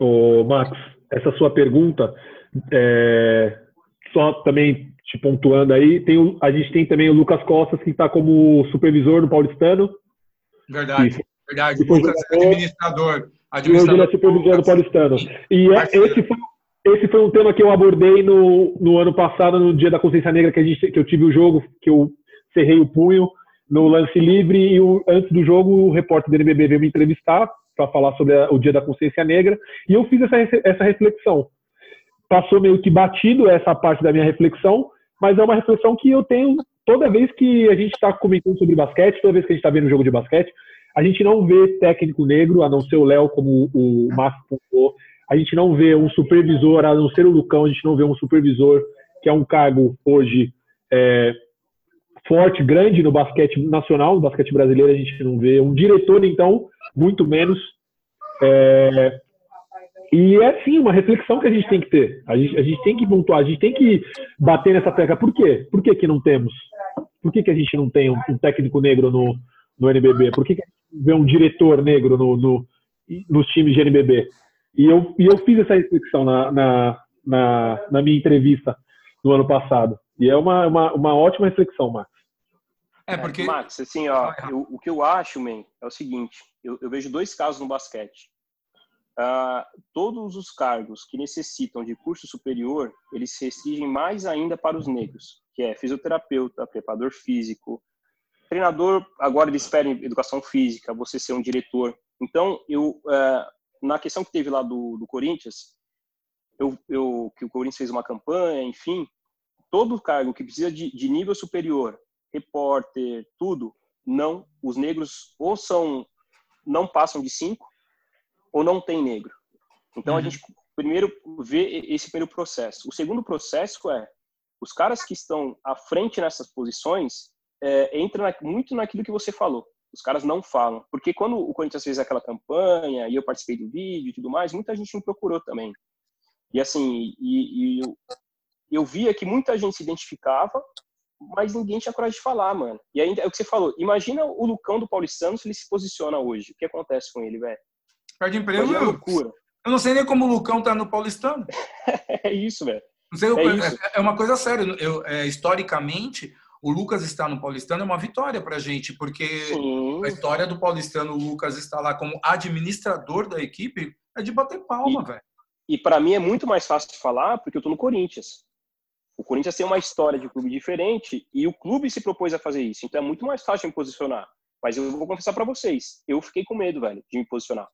Ô, Marcos, essa sua pergunta, é, só também te pontuando aí, tem o- a gente tem também o Lucas Costas, que está como supervisor no Paulistano. Verdade, Isso. verdade. Lucas, administrador. E hoje ele é Administrador. supervisor do Paulistano. E é- esse foi, esse foi um tema que eu abordei no, no ano passado, no Dia da Consciência Negra, que, a gente, que eu tive o jogo, que eu cerrei o punho no lance livre e o- antes do jogo o repórter do NBB veio me entrevistar para falar sobre a- o Dia da Consciência Negra e eu fiz essa, essa reflexão. Passou meio que batido essa parte da minha reflexão, mas é uma reflexão que eu tenho toda vez que a gente está comentando sobre basquete, toda vez que a gente está vendo um jogo de basquete, a gente não vê técnico negro, a não ser o Léo, como o Márcio pontuou, a gente não vê um supervisor, a não ser o Lucão, a gente não vê um supervisor, que é um cargo hoje é, forte, grande no basquete nacional, no basquete brasileiro a gente não vê. Um diretor, então, muito menos. É, e é sim uma reflexão que a gente tem que ter. A gente, a gente tem que pontuar, a gente tem que bater nessa tecla. Por quê? Por que, que não temos? Por que, que a gente não tem um, um técnico negro no, no NBB? Por que, que a gente vê um diretor negro no, no, nos times de NBB? E eu, e eu fiz essa reflexão na, na, na, na minha entrevista no ano passado. E é uma, uma, uma ótima reflexão, Max. É, porque. Max, assim, ó, eu- o que eu acho, man, é o seguinte: eu, eu vejo dois casos no basquete. Ah, todos os cargos que necessitam de curso superior, eles se restringem mais ainda para os negros, que é fisioterapeuta, preparador físico, treinador. Agora eles pedem educação física, você ser um diretor. Então, eu ah, na questão que teve lá do, do Corinthians, eu, eu que o Corinthians fez uma campanha, enfim, todo cargo que precisa de, de nível superior, repórter, tudo, não, os negros ou são, não passam de cinco, ou não tem negro. Então a Uhum. gente primeiro vê esse primeiro processo. O segundo processo é os caras que estão à frente nessas posições é, entram na- muito naquilo que você falou. Os caras não falam, porque quando o Corinthians fez aquela campanha e eu participei do vídeo e tudo mais, muita gente me procurou também. E assim, e, e eu, eu via que muita gente se identificava, mas ninguém tinha coragem de falar, mano. E ainda é o que você falou. Imagina o Lucão do Paulistano se ele se posiciona hoje. O que acontece com ele, velho? Perde emprego. Imagina a Eu, loucura. eu não sei nem como o Lucão tá no Paulistano. *laughs* É isso, velho. Não sei, É é, é uma coisa séria. Eu, é, historicamente, o Lucas estar no Paulistano é uma vitória pra gente, porque Sim. a história do Paulistano, o Lucas está lá como administrador da equipe, é de bater palma, velho. E para mim é muito mais fácil de falar porque eu tô no Corinthians. O Corinthians tem uma história de clube diferente e o clube se propôs a fazer isso. Então é muito mais fácil me posicionar. Mas eu vou confessar para vocês, eu fiquei com medo, velho, de me posicionar.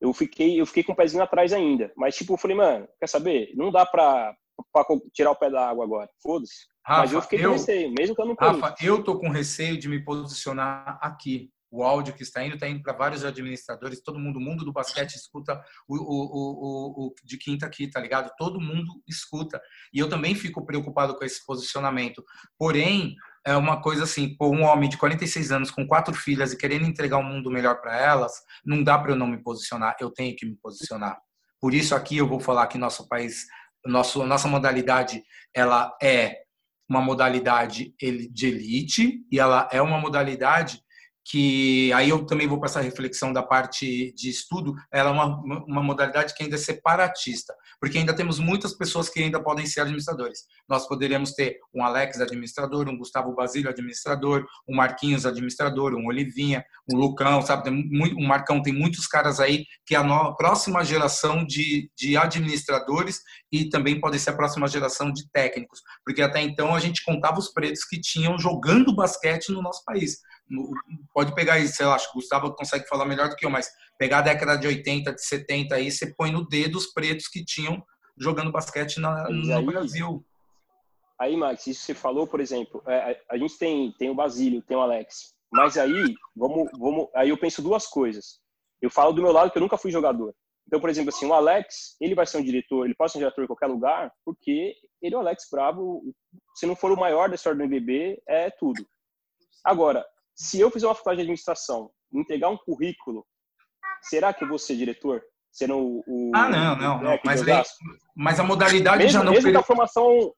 Eu fiquei, eu fiquei com o pezinho atrás ainda. Mas tipo, eu falei, mano, quer saber? Não dá pra, pra tirar o pé da água agora. Foda-se. Mas eu fiquei com eu- receio, mesmo que eu não. Rafa, eu tô com receio de me posicionar aqui. O áudio que está indo está indo para vários administradores, todo mundo, mundo do basquete escuta o, o, o, o, de quinta aqui, tá ligado? Todo mundo escuta. E eu também fico preocupado com esse posicionamento. Porém, é uma coisa assim, um homem de 46 anos com quatro filhas e querendo entregar um mundo melhor para elas, não dá para eu não me posicionar, eu tenho que me posicionar. Por isso aqui eu vou falar que nosso país, nosso, nossa modalidade, ela é uma modalidade de elite e ela é uma modalidade que aí eu também vou passar a reflexão da parte de estudo, ela é uma, uma modalidade que ainda é separatista, porque ainda temos muitas pessoas que ainda podem ser administradores. Nós poderíamos ter um Alex administrador, um Gustavo Basílio administrador, um Marquinhos administrador, um Olivinha, um Lucão, sabe? Tem muito, um Marcão, tem muitos caras aí que é a próxima geração de, de administradores e também pode ser a próxima geração de técnicos, porque até então a gente contava os pretos que tinham jogando basquete no nosso país. Pode pegar sei lá, acho que o Gustavo consegue falar melhor do que eu, mas pegar a década de 80, de 70 aí, você põe no dedo os pretos que tinham jogando basquete na- no aí- Brasil. Aí, Max, isso você falou, por exemplo, é, a, a gente tem, tem o Basílio, tem o Alex. Mas aí, vamos, vamos, aí eu penso duas coisas. Eu falo do meu lado que eu nunca fui jogador. Então, por exemplo, assim, o Alex, ele vai ser um diretor, ele pode ser um diretor em qualquer lugar, porque ele é o Alex Bravo. Se não for o maior da história do NBB, é tudo. Agora, se eu fizer uma faculdade de administração, entregar um currículo, será que eu vou ser diretor? Sendo o, o Ah, não, não, não. Mas, Osasco? mas a modalidade mesmo, já não mesmo per- com a formação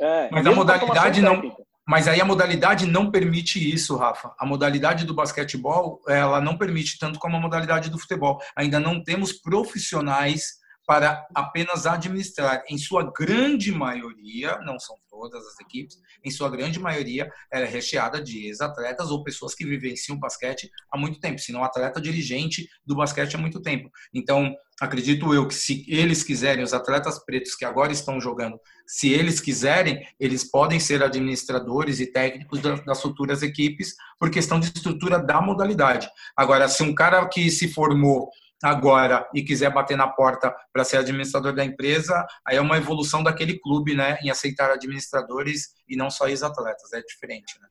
é, Mas a modalidade não. técnica. Mas aí a modalidade não permite isso, Rafa. A modalidade do basquetebol, ela não permite tanto como a modalidade do futebol. Ainda não temos profissionais para apenas administrar. Em sua grande maioria, não são todas as equipes, em sua grande maioria, ela é recheada de ex-atletas ou pessoas que vivenciam basquete há muito tempo, se não atleta dirigente do basquete há muito tempo. Então, acredito eu que se eles quiserem, os atletas pretos que agora estão jogando, se eles quiserem, eles podem ser administradores e técnicos das futuras equipes por questão de estrutura da modalidade. Agora, se um cara que se formou agora e quiser bater na porta para ser administrador da empresa, aí é uma evolução daquele clube, né, em aceitar administradores e não só ex-atletas, é diferente, né?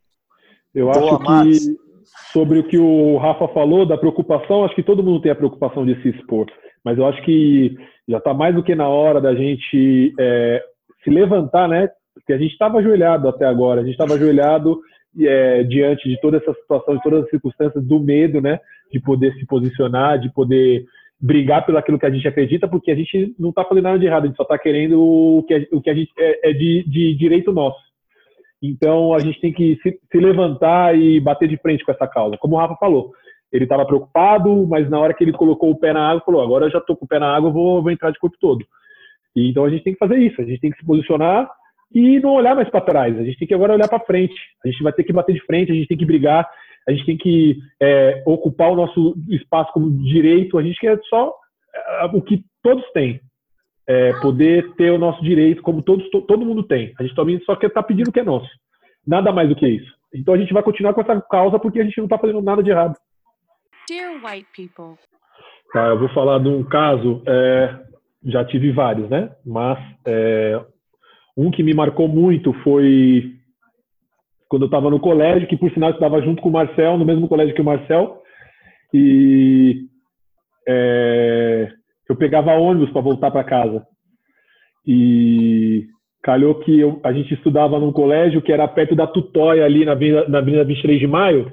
Eu acho que sobre o que o Rafa falou da preocupação, acho que todo mundo tem a preocupação de se expor, mas eu acho que já está mais do que na hora da gente é, se levantar, né? Porque a gente estava ajoelhado até agora, a gente estava ajoelhado é, diante de toda essa situação, de todas as circunstâncias do medo, né? De poder se posicionar, de poder brigar pelo aquilo que a gente acredita, porque a gente não está fazendo nada de errado, a gente só está querendo o que, a, o que a gente é, é de, de, direito nosso. Então a gente tem que se, se, levantar e bater de frente com essa causa. Como o Rafa falou, ele estava preocupado, mas na hora que ele colocou o pé na água, falou: agora eu já estou com o pé na água, vou, vou entrar de corpo todo. E, então a gente tem que fazer isso, a gente tem que se posicionar e não olhar mais para trás. A gente tem que agora olhar para frente. A gente vai ter que bater de frente, a gente tem que brigar, a gente tem que é, ocupar o nosso espaço como direito. A gente quer só é, o que todos têm. É, poder ter o nosso direito, como todos, todo mundo tem. A gente também só quer estar tá pedindo o que é nosso. Nada mais do que isso. Então a gente vai continuar com essa causa porque a gente não está fazendo nada de errado. Dear white people. Tá, eu vou falar de um caso, é, já tive vários, né? Mas é, um que me marcou muito foi quando eu estava no colégio, que por sinal estava junto com o Marcel, no mesmo colégio que o Marcel, e é, eu pegava ônibus para voltar para casa. E calhou que eu, a gente estudava num colégio que era perto da Tutóia, ali na Avenida, na Avenida 23 de Maio,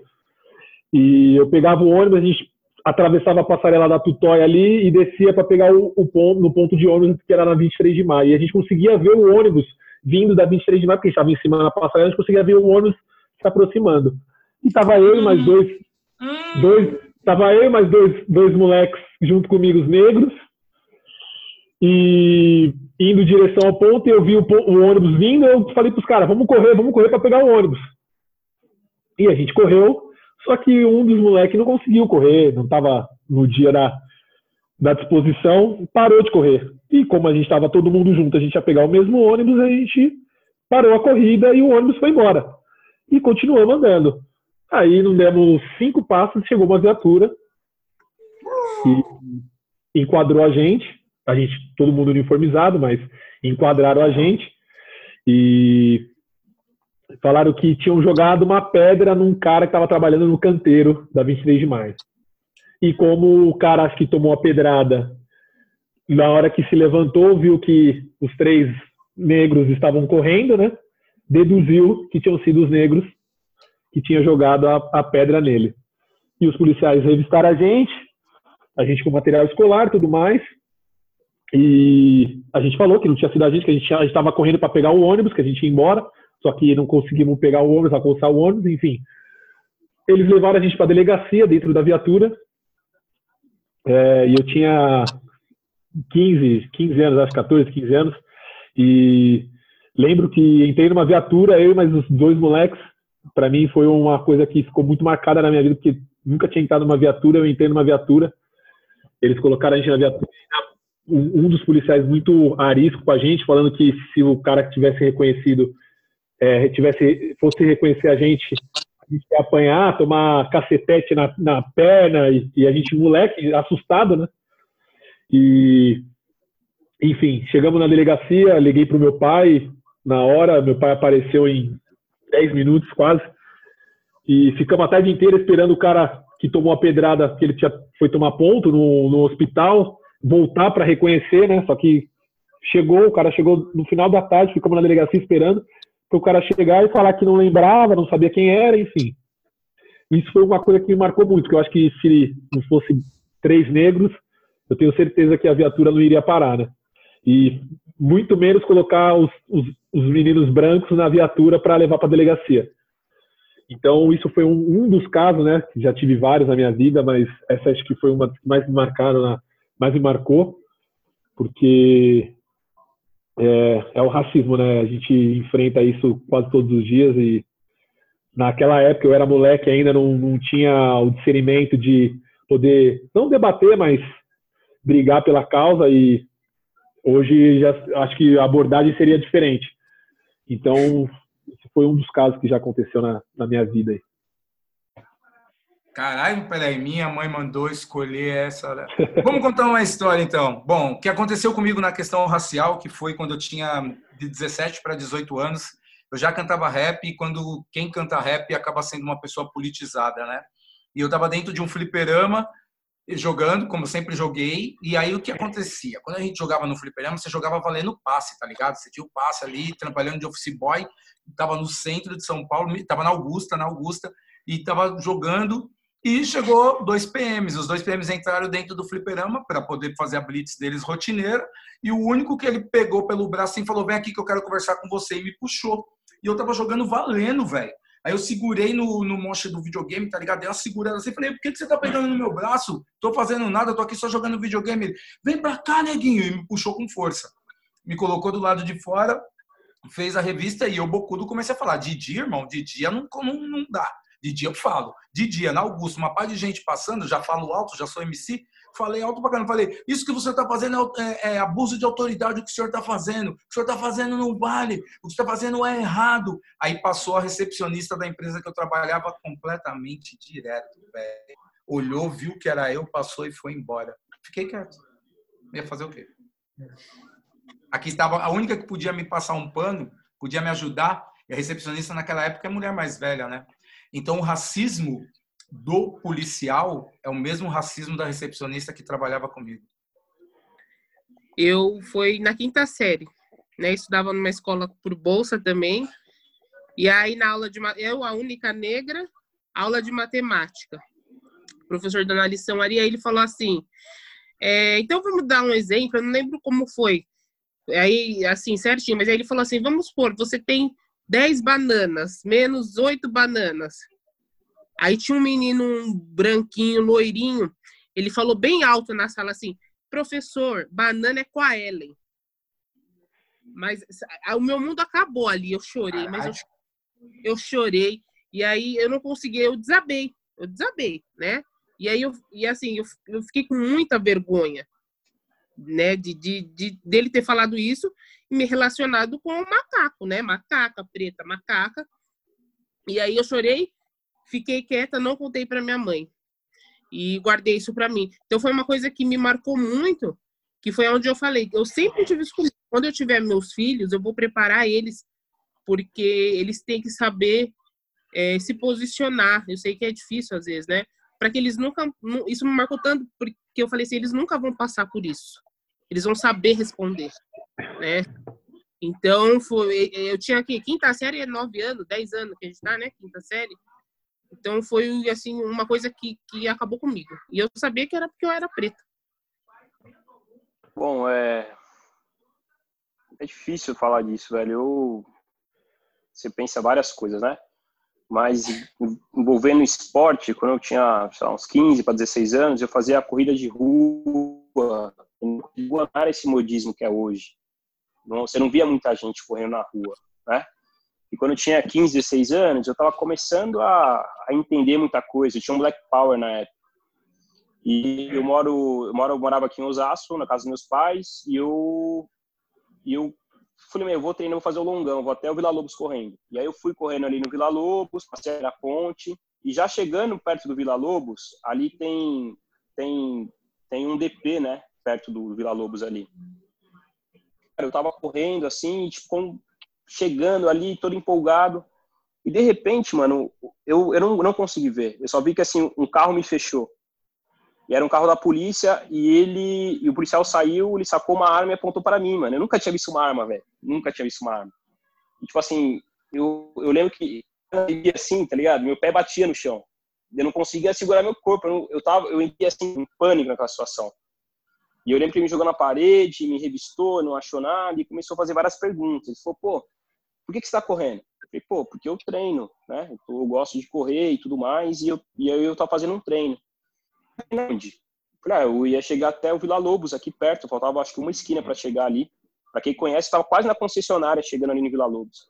e eu pegava o ônibus, a gente atravessava a passarela da Tutóia ali e descia para pegar o, o, ponto, no ponto de ônibus que era na 23 de maio. E a gente conseguia ver o ônibus vindo da 23 de maio, porque estava em cima da passarela, a gente conseguia ver o ônibus se aproximando. E tava eu e mais dois, dois tava eu e mais dois, dois moleques junto comigo, os negros, e indo em direção ao ponto, eu vi o, o ônibus vindo, eu falei para os caras, vamos correr, vamos correr para pegar o ônibus. E a gente correu, só que um dos moleques não conseguiu correr, não estava no dia da, da disposição, parou de correr. E como a gente estava todo mundo junto, a gente ia pegar o mesmo ônibus, a gente parou a corrida e o ônibus foi embora. E continuou andando. Aí não demos cinco passos, chegou uma viatura e enquadrou a gente. A gente, todo mundo uniformizado, mas enquadraram a gente. E falaram que tinham jogado uma pedra num cara que estava trabalhando no canteiro da 23 de maio. E como o cara acho que tomou a pedrada, na hora que se levantou, viu que os três negros estavam correndo, né? Deduziu que tinham sido os negros que tinham jogado a, a pedra nele. E os policiais revistaram a gente, a gente com material escolar tudo mais. E a gente falou que não tinha sido a gente, que a gente estava correndo para pegar o ônibus, que a gente ia embora só que não conseguimos pegar o ônibus, alcançar o ônibus, enfim. Eles levaram a gente para a delegacia dentro da viatura. É, e eu tinha 15, 15 anos, acho 14, 15 anos. E lembro que entrei numa viatura, eu e mais os dois moleques. Para mim foi uma coisa que ficou muito marcada na minha vida, porque nunca tinha entrado numa viatura, eu entrei numa viatura. Eles colocaram a gente na viatura. Um dos policiais muito arisco com a gente, falando que se o cara tivesse reconhecido é, tivesse, fosse reconhecer a gente, a gente apanhar, tomar cacetete na, na perna, e, e, a gente, moleque, assustado, né? E, enfim, chegamos na delegacia, liguei para o meu pai, na hora, meu pai apareceu em 10 minutos quase, e ficamos a tarde inteira esperando o cara que tomou a pedrada, que ele tinha, foi tomar ponto no, no hospital, voltar para reconhecer, né? Só que chegou, o cara chegou no final da tarde, ficamos na delegacia esperando para o cara chegar e falar que não lembrava, não sabia quem era, enfim. Isso foi uma coisa que me marcou muito, porque eu acho que se não fosse três negros, eu tenho certeza que a viatura não iria parar, né? E muito menos colocar os, os, os meninos brancos na viatura para levar para a delegacia. Então, isso foi um, um, dos casos, né? Já tive vários na minha vida, mas essa acho que foi uma das que mais me marcaram, mais me marcou, porque é, é o racismo, né? A gente enfrenta isso quase todos os dias e naquela época eu era moleque ainda não, não tinha o discernimento de poder não debater, mas brigar pela causa e hoje já acho que a abordagem seria diferente. Então, foi um dos casos que já aconteceu na, na minha vida. Aí. Caralho, peraí, minha mãe mandou escolher essa. né? Vamos contar uma história então. Bom, o que aconteceu comigo na questão racial, que foi quando eu tinha de 17 para 18 anos, eu já cantava rap e quando quem canta rap acaba sendo uma pessoa politizada, né? E eu estava dentro de um fliperama jogando, como sempre joguei, e aí o que acontecia? Quando a gente jogava no fliperama, você jogava valendo passe, tá ligado? Você tinha o passe ali, trabalhando de office boy, estava no centro de São Paulo, estava na Augusta, na Augusta, e estava jogando e chegou dois PMs. Os dois PMs entraram dentro do fliperama para poder fazer a blitz deles rotineira. E o único que ele pegou pelo braço e falou: Vem aqui que eu quero conversar com você. E me puxou. E eu tava jogando valendo, velho. Aí eu segurei no, no monte do videogame, tá ligado? Dei uma segurada assim, falei, por que, que você tá pegando no meu braço? Tô fazendo nada, tô aqui só jogando videogame. Ele, vem pra cá, neguinho, e me puxou com força. Me colocou do lado de fora, fez a revista e eu, bocudo, comecei a falar, de dia, irmão, de dia não, não, não dá. De dia eu falo. De dia, na Augusta, uma par de gente passando, já falo alto, já sou MC, falei alto pra caramba. Falei, isso que você está fazendo é, é, é, abuso de autoridade, o que o senhor está fazendo. O que o senhor está fazendo não vale, o que está fazendo é errado. Aí passou a recepcionista da empresa que eu trabalhava completamente direto, velho. Olhou, viu que era eu, passou e foi embora. Fiquei quieto. Ia fazer o quê? Aqui estava a única que podia me passar um pano, podia me ajudar, e a recepcionista naquela época é mulher mais velha, né? Então, o racismo do policial é o mesmo racismo da recepcionista que trabalhava comigo. Eu fui na quinta série, né? Estudava numa escola por bolsa também. E aí na aula de eu a única negra, aula de matemática. O professor dando a lição ali, ele falou assim: é, então vamos dar um exemplo. Eu não lembro como foi. Aí assim certinho, mas aí ele falou assim: vamos supor, você tem 10 bananas, menos 8 bananas. Aí tinha um menino, um branquinho, loirinho, ele falou bem alto na sala assim: professor, banana é com a Ellen. Mas o meu mundo acabou ali, eu chorei, mas eu, eu chorei. E aí eu não consegui, eu desabei, eu desabei, né? E aí eu, e assim, eu, eu fiquei com muita vergonha, né, de, de, de dele ter falado isso relacionado com o macaco, né? Macaca, preta, macaca. E aí eu chorei, fiquei quieta, não contei para minha mãe. E guardei isso para mim. Então foi uma coisa que me marcou muito, que foi onde eu falei, eu sempre tive isso comigo. Quando eu tiver meus filhos, eu vou preparar eles porque eles têm que saber é, se posicionar. Eu sei que é difícil às vezes, né? Para que eles nunca, isso me marcou tanto porque eu falei assim, eles nunca vão passar por isso. Eles vão saber responder né? Então, foi, eu tinha aqui, quinta série é nove anos, dez anos que a gente tá, né? Quinta série. Então, foi, assim, uma coisa que, que acabou comigo. E eu sabia que era porque eu era preta. Bom, é... É difícil falar disso, velho. Eu... Você pensa várias coisas, né? Mas envolvendo esporte, quando eu tinha lá, uns 15 para 16 anos, eu fazia a corrida de rua. Era esse modismo que é hoje. Você não via muita gente correndo na rua, né? E quando eu tinha 15, 16 anos, eu estava começando a, a, entender muita coisa. Eu tinha um Black Power na época. E eu moro, eu moro, eu morava aqui em Osasco, na casa dos meus pais, e eu, e eu falei, meu, eu vou treinar, vou fazer o longão, vou até o Vila Lobos correndo. E aí eu fui correndo ali no Vila Lobos, passei na ponte, e já chegando perto do Vila Lobos, ali tem tem tem um DP, né, perto do Vila Lobos ali eu tava correndo assim, tipo, chegando ali, todo empolgado. E de repente, mano, eu, eu não, não consegui ver. Eu só vi que assim, um carro me fechou. E era um carro da polícia e ele e o policial saiu, ele sacou uma arma e apontou para mim, mano. Eu nunca tinha visto uma arma, velho. Nunca tinha visto uma arma. E, tipo assim, eu, eu lembro que assim, tá ligado? Meu pé batia no chão. Eu não conseguia segurar meu corpo. Eu, eu tava, eu ia assim em pânico naquela situação. E eu lembro que ele me jogou na parede, me revistou, não achou nada e começou a fazer várias perguntas. Ele falou, pô, por que, que você está correndo? Eu falei, pô, porque eu treino, né? Eu, gosto de correr e tudo mais, e, eu, e aí eu estava fazendo um treino. Onde? Falei, ah, eu ia chegar até o Vila Lobos, aqui perto, faltava acho que uma esquina para chegar ali. Para quem conhece, estava quase na concessionária chegando ali no Vila Lobos.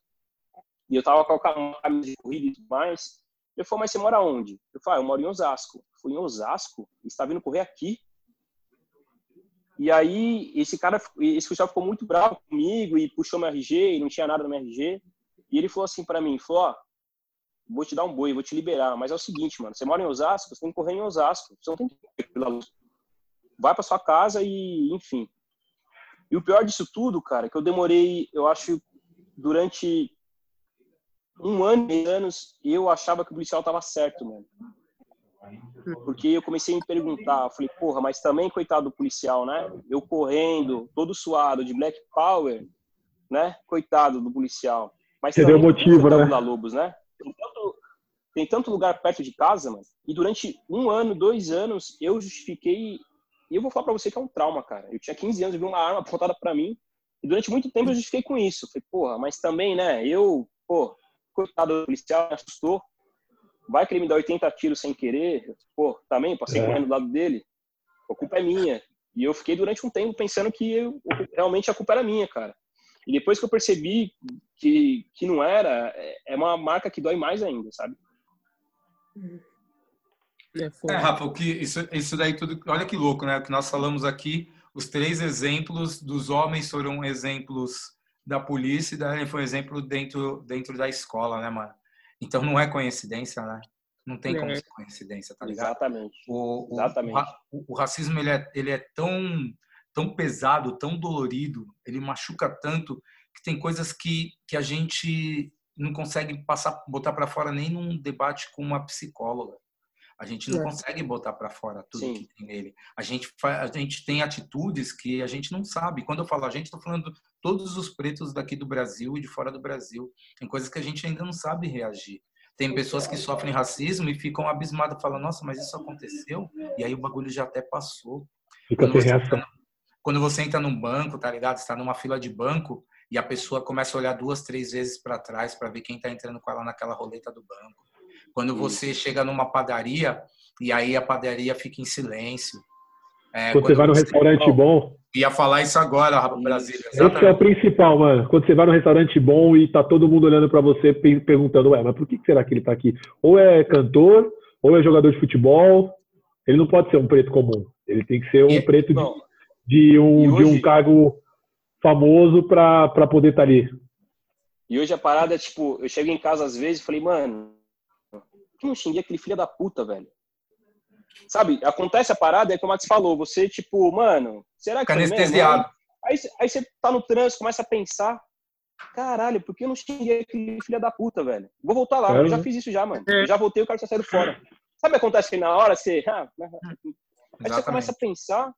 E eu tava com a camisa de corrida e tudo mais. Ele falou, mas você mora onde? Eu falei, ah, eu moro em Osasco. Eu fui em Osasco? E está vindo correr aqui? E aí, esse cara, esse policial ficou muito bravo comigo e puxou meu RG e não tinha nada no meu RG. E ele falou assim para mim, falou, ó, vou te dar um boi, vou te liberar, mas é o seguinte, mano, você mora em Osasco, você tem que correr em Osasco, você não tem que correr pela luz. Vai para sua casa e, enfim. E o pior disso tudo, cara, é que eu demorei, eu acho, durante um ano anos, eu achava que o policial tava certo, mano. Porque eu comecei a me perguntar, falei, porra, mas também, coitado do policial, né? Eu correndo, todo suado, de Black Power, né? Coitado do policial. Mas Você deu motivo, né? Da Lobos, né? Tem tanto, tem tanto lugar perto de casa, mano. E durante um ano, dois anos, eu justifiquei. E eu vou falar pra você que é um trauma, cara. Eu tinha 15 anos, eu vi uma arma apontada pra mim. E durante muito tempo eu justifiquei com isso. Falei, porra, mas também, né? Eu, pô, coitado do policial, me assustou. Vai que ele me dá 80 tiros sem querer. Pô, também, passei É. correndo do lado dele. A culpa é minha. E eu fiquei durante um tempo pensando que eu, realmente a culpa era minha, cara. E depois que eu percebi que, que não era, é- é uma marca que dói mais ainda, sabe? É, Rafa, o que, isso, isso daí tudo. Olha que louco, né? O que nós falamos aqui, os três exemplos dos homens foram exemplos da polícia e da Ellen foi um exemplo dentro, dentro da escola, né, mano? Então não é coincidência, né? Não tem como É. ser coincidência, tá ligado? Exatamente. O, o, Exatamente. o o racismo ele é, ele é tão, tão pesado, tão dolorido, ele machuca tanto que tem coisas que, que a gente não consegue passar, botar para fora nem num debate com uma psicóloga. A gente não É. consegue botar para fora tudo Sim. que tem nele. A gente, a gente tem atitudes que a gente não sabe. Quando eu falo a gente, estou falando todos os pretos daqui do Brasil e de fora do Brasil. Tem coisas que a gente ainda não sabe reagir. Tem pessoas que sofrem racismo e ficam abismadas, falam, nossa, mas isso aconteceu? E aí o bagulho já até passou. Fica Quando você, reação. entra, quando você entra num banco, tá ligado? Você tá numa fila de banco e a pessoa começa a olhar duas, três vezes para trás para ver quem tá entrando com ela naquela roleta do banco. Quando você chega numa padaria e aí a padaria fica em silêncio. É, Quando você vai num restaurante bom, Ia falar isso agora, Brasília. esse é o Exatamente. principal, mano. Quando você vai num restaurante bom e tá todo mundo olhando pra você pe- perguntando, ué, mas por que será que ele tá aqui? Ou é cantor, ou é jogador de futebol. Ele não pode ser um preto comum. Ele tem que ser um preto de, de um, E de um hoje- cargo famoso pra pra poder estar ali. E hoje a parada é tipo, eu chego em casa às vezes e falei, mano, que não xinguei aquele filho da puta, velho? Sabe, acontece a parada, é como o Max falou, você, tipo, mano, será que Fica anestesiado. Aí, aí você tá no trânsito, começa a pensar, caralho, por que eu não xinguei aquele filho da puta, velho? Vou voltar lá, Claro, eu já fiz isso já, mano. Eu já voltei, o cara já saiu fora. Sabe o que acontece que na hora você... ah, né? aí você começa a pensar,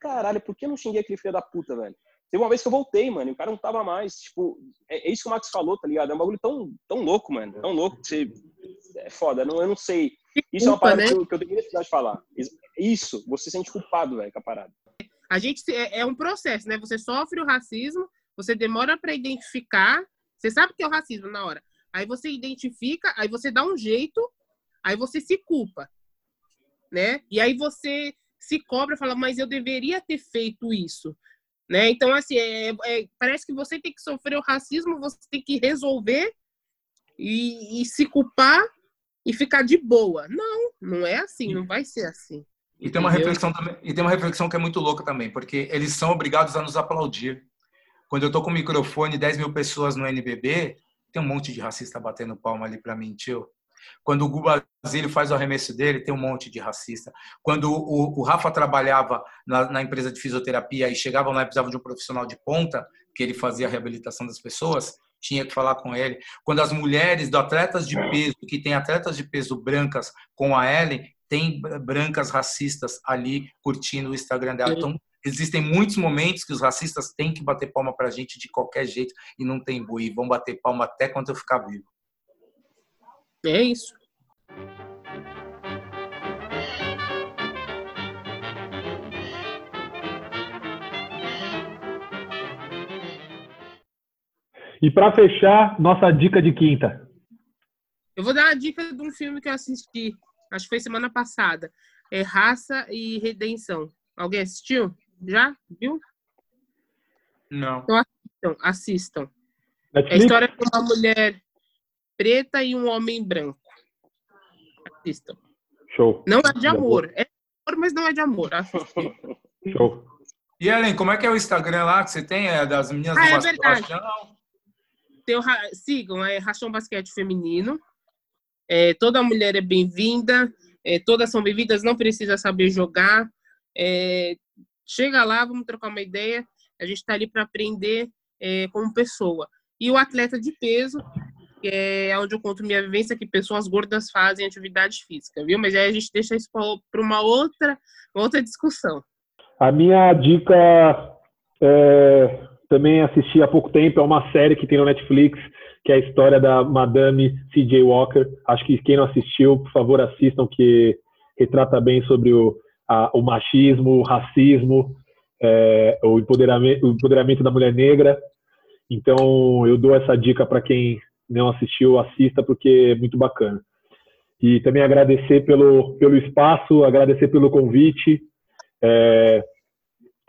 caralho, por que eu não xinguei aquele filho da puta, velho? Teve uma vez que eu voltei, mano, e o cara não tava mais. Tipo, é, é isso que o Max falou, tá ligado? É um bagulho tão, tão louco, mano. Tão louco que você. É foda, não, eu não sei. Isso é uma parada né? que, eu, que eu tenho necessidade de falar. Isso, você se sente culpado, velho, com a parada. A gente é, é um processo, né? Você sofre o racismo, você demora para identificar, você sabe que é o racismo na hora. Aí você identifica, aí você dá um jeito, aí você se culpa, né? E aí você se cobra, fala, mas eu deveria ter feito isso, né? Então assim, é- é- parece que você tem que sofrer o racismo, você tem que resolver e, e se culpar e ficar de boa. Não, não é assim, não vai ser assim. E tem uma reflexão também, e tem uma reflexão que é muito louca também, porque eles são obrigados a nos aplaudir. Quando eu tô com o microfone, 10 mil pessoas no NBB, tem um monte de racista batendo palma ali para mim, tio. Quando o Guba Basílio faz o arremesso dele, tem um monte de racista. Quando o, o Rafa trabalhava na, na empresa de fisioterapia e chegava lá e precisava de um profissional de ponta, que ele fazia a reabilitação das pessoas, tinha que falar com ele. Quando as mulheres do atletas de peso, que tem atletas de peso brancas com a Ellen, tem br- brancas racistas ali curtindo o Instagram dela. Então, existem muitos momentos que os racistas têm que bater palma pra gente de qualquer jeito e não tem boi. Vão bater palma até quando eu ficar vivo. É isso. E pra fechar, nossa dica de quinta. Eu vou dar uma dica de um filme que eu assisti, acho que foi semana passada. é Raça e Redenção. Alguém assistiu? Já? Viu? Não. Então assistam. assistam. É a história de uma mulher preta e um homem branco. Assistam. Show. Não é de amor. É de amor, mas não é de amor. Assistam. *laughs* Show. E Ellen, como é que é o Instagram lá que você tem? É das meninas Ah, do é Vasco verdade. Paixão? Tem o ra- sigam, é Rachão Basquete Feminino. É, toda mulher é bem-vinda, é, todas são bem-vindas, não precisa saber jogar. É, chega lá, vamos trocar uma ideia. A gente está ali para aprender é, como pessoa. E o atleta de peso, é onde eu conto minha vivência, que pessoas gordas fazem atividade física, viu? Mas aí a gente deixa isso para uma outra, uma outra discussão. A minha dica é, também assisti há pouco tempo, é uma série que tem no Netflix, que é a história da Madame C.J. Walker. Acho que quem não assistiu, por favor, assistam, que retrata bem sobre o, a- o machismo, o racismo, é, o, empoderamento, o empoderamento da mulher negra. Então, eu dou essa dica para quem não assistiu, assista, porque é muito bacana. E também agradecer pelo, pelo espaço, agradecer pelo convite. É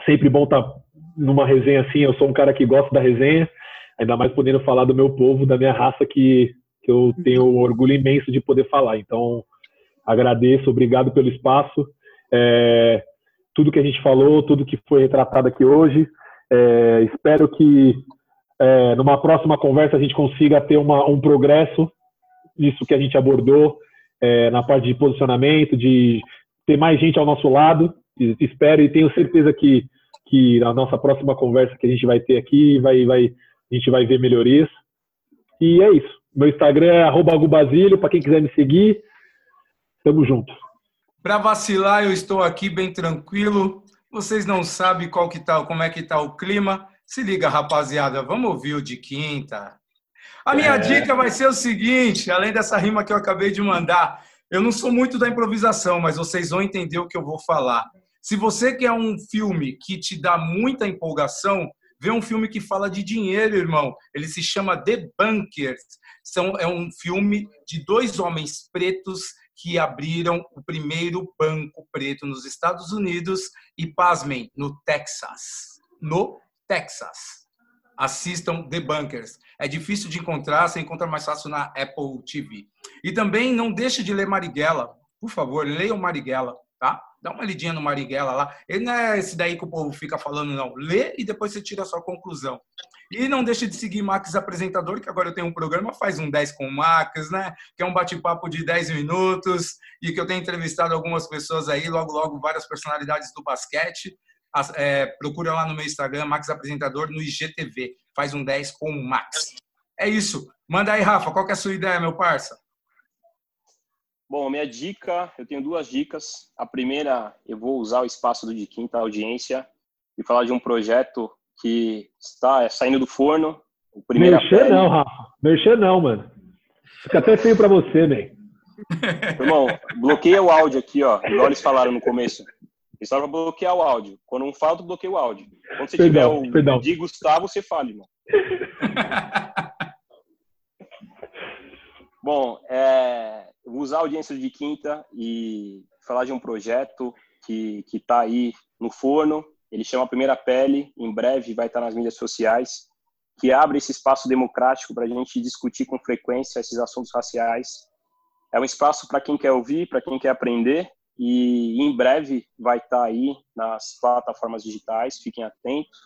sempre bom estar numa resenha assim. Eu sou um cara que gosta da resenha, ainda mais podendo falar do meu povo, da minha raça, que, que eu tenho orgulho imenso de poder falar. Então, agradeço, obrigado pelo espaço. É, tudo que a gente falou, tudo que foi retratado aqui hoje. É, espero que é, numa próxima conversa a gente consiga ter uma, um progresso nisso que a gente abordou, é, na parte de posicionamento, de ter mais gente ao nosso lado. E- Espero e tenho certeza que, que na nossa próxima conversa que a gente vai ter aqui, vai, vai, a gente vai ver melhorias. E é isso. Meu Instagram é arroba Agubasílio, para quem quiser me seguir. Tamo junto. Para vacilar, eu estou aqui bem tranquilo. Vocês não sabem qual que tá, como é que tá o clima. Se liga, rapaziada, vamos ouvir o de quinta. A minha É. dica vai ser o seguinte, além dessa rima que eu acabei de mandar, eu não sou muito da improvisação, mas vocês vão entender o que eu vou falar. Se você quer um filme que te dá muita empolgação, vê um filme que fala de dinheiro, irmão. Ele se chama The Bunkers. São, é um filme de dois homens pretos que abriram o primeiro banco preto nos Estados Unidos e, pasmem, no Texas. No Texas. Assistam The Bunkers. É difícil de encontrar, você encontra mais fácil na Apple TV. E também não deixe de ler Marighella. Por favor, leiam Marighella, tá? Dá uma lidinha no Marighella lá. Ele não é esse daí que o povo fica falando, não. Lê e depois você tira a sua conclusão. E não deixe de seguir Max Apresentador, que agora eu tenho um programa, faz um 10 com o Max, né? Que é um bate-papo de 10 minutos e que eu tenho entrevistado algumas pessoas aí, logo, logo, várias personalidades do basquete. É, procura lá no meu Instagram, Max Apresentador, no IGTV. Faz um 10 com o Max. É isso. Manda aí, Rafa, qual que é a sua ideia, meu parça? Bom, minha dica, eu tenho duas dicas. A primeira, eu vou usar o espaço do de quinta audiência e falar de um projeto que está é, saindo do forno. O primeiro Merchan não, Rafa. Merchan não, mano. Fica até feio pra você, né? Irmão, bloqueia o áudio aqui, ó. Igual eles falaram no começo. *laughs* Eles falaram pra bloquear o áudio. Quando um fala, tu bloqueia o áudio. Quando você Perdão, tiver o perdão. de Gustavo, você fala, irmão. *laughs* Bom, é, usar a audiência de quinta e falar de um projeto que que está aí no forno. Ele chama Primeira Pele, em breve vai estar nas mídias sociais, que abre esse espaço democrático para a gente discutir com frequência esses assuntos raciais. É um espaço para quem quer ouvir, para quem quer aprender, e em breve vai estar aí nas plataformas digitais, fiquem atentos.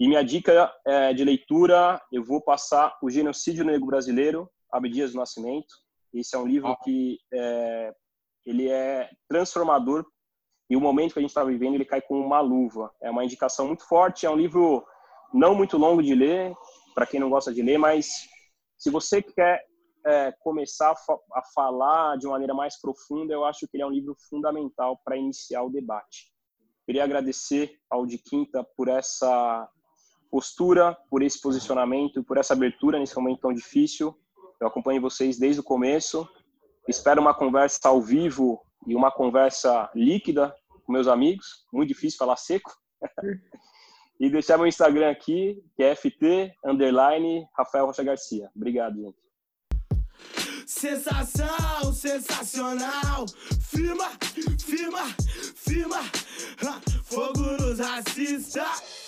E minha dica é, de leitura, eu vou passar O Genocídio Negro Brasileiro, Abdias do Nascimento. Esse é um livro que é, ele é transformador e o momento que a gente está vivendo ele cai com uma luva. É uma indicação muito forte, é um livro não muito longo de ler, para quem não gosta de ler, mas se você quer é, começar a, fa a falar de uma maneira mais profunda, eu acho que ele é um livro fundamental para iniciar o debate. Queria agradecer ao de Quinta por essa postura, por esse posicionamento, por essa abertura nesse momento tão difícil. Eu acompanho vocês desde o começo. Espero uma conversa ao vivo e uma conversa líquida com meus amigos. Muito difícil falar seco. *laughs* e deixar meu Instagram aqui, que é ft underline Rafael Rocha Garcia. Obrigado, gente. Sensação, sensacional. Firma, firma, firma, fogo nos racistas.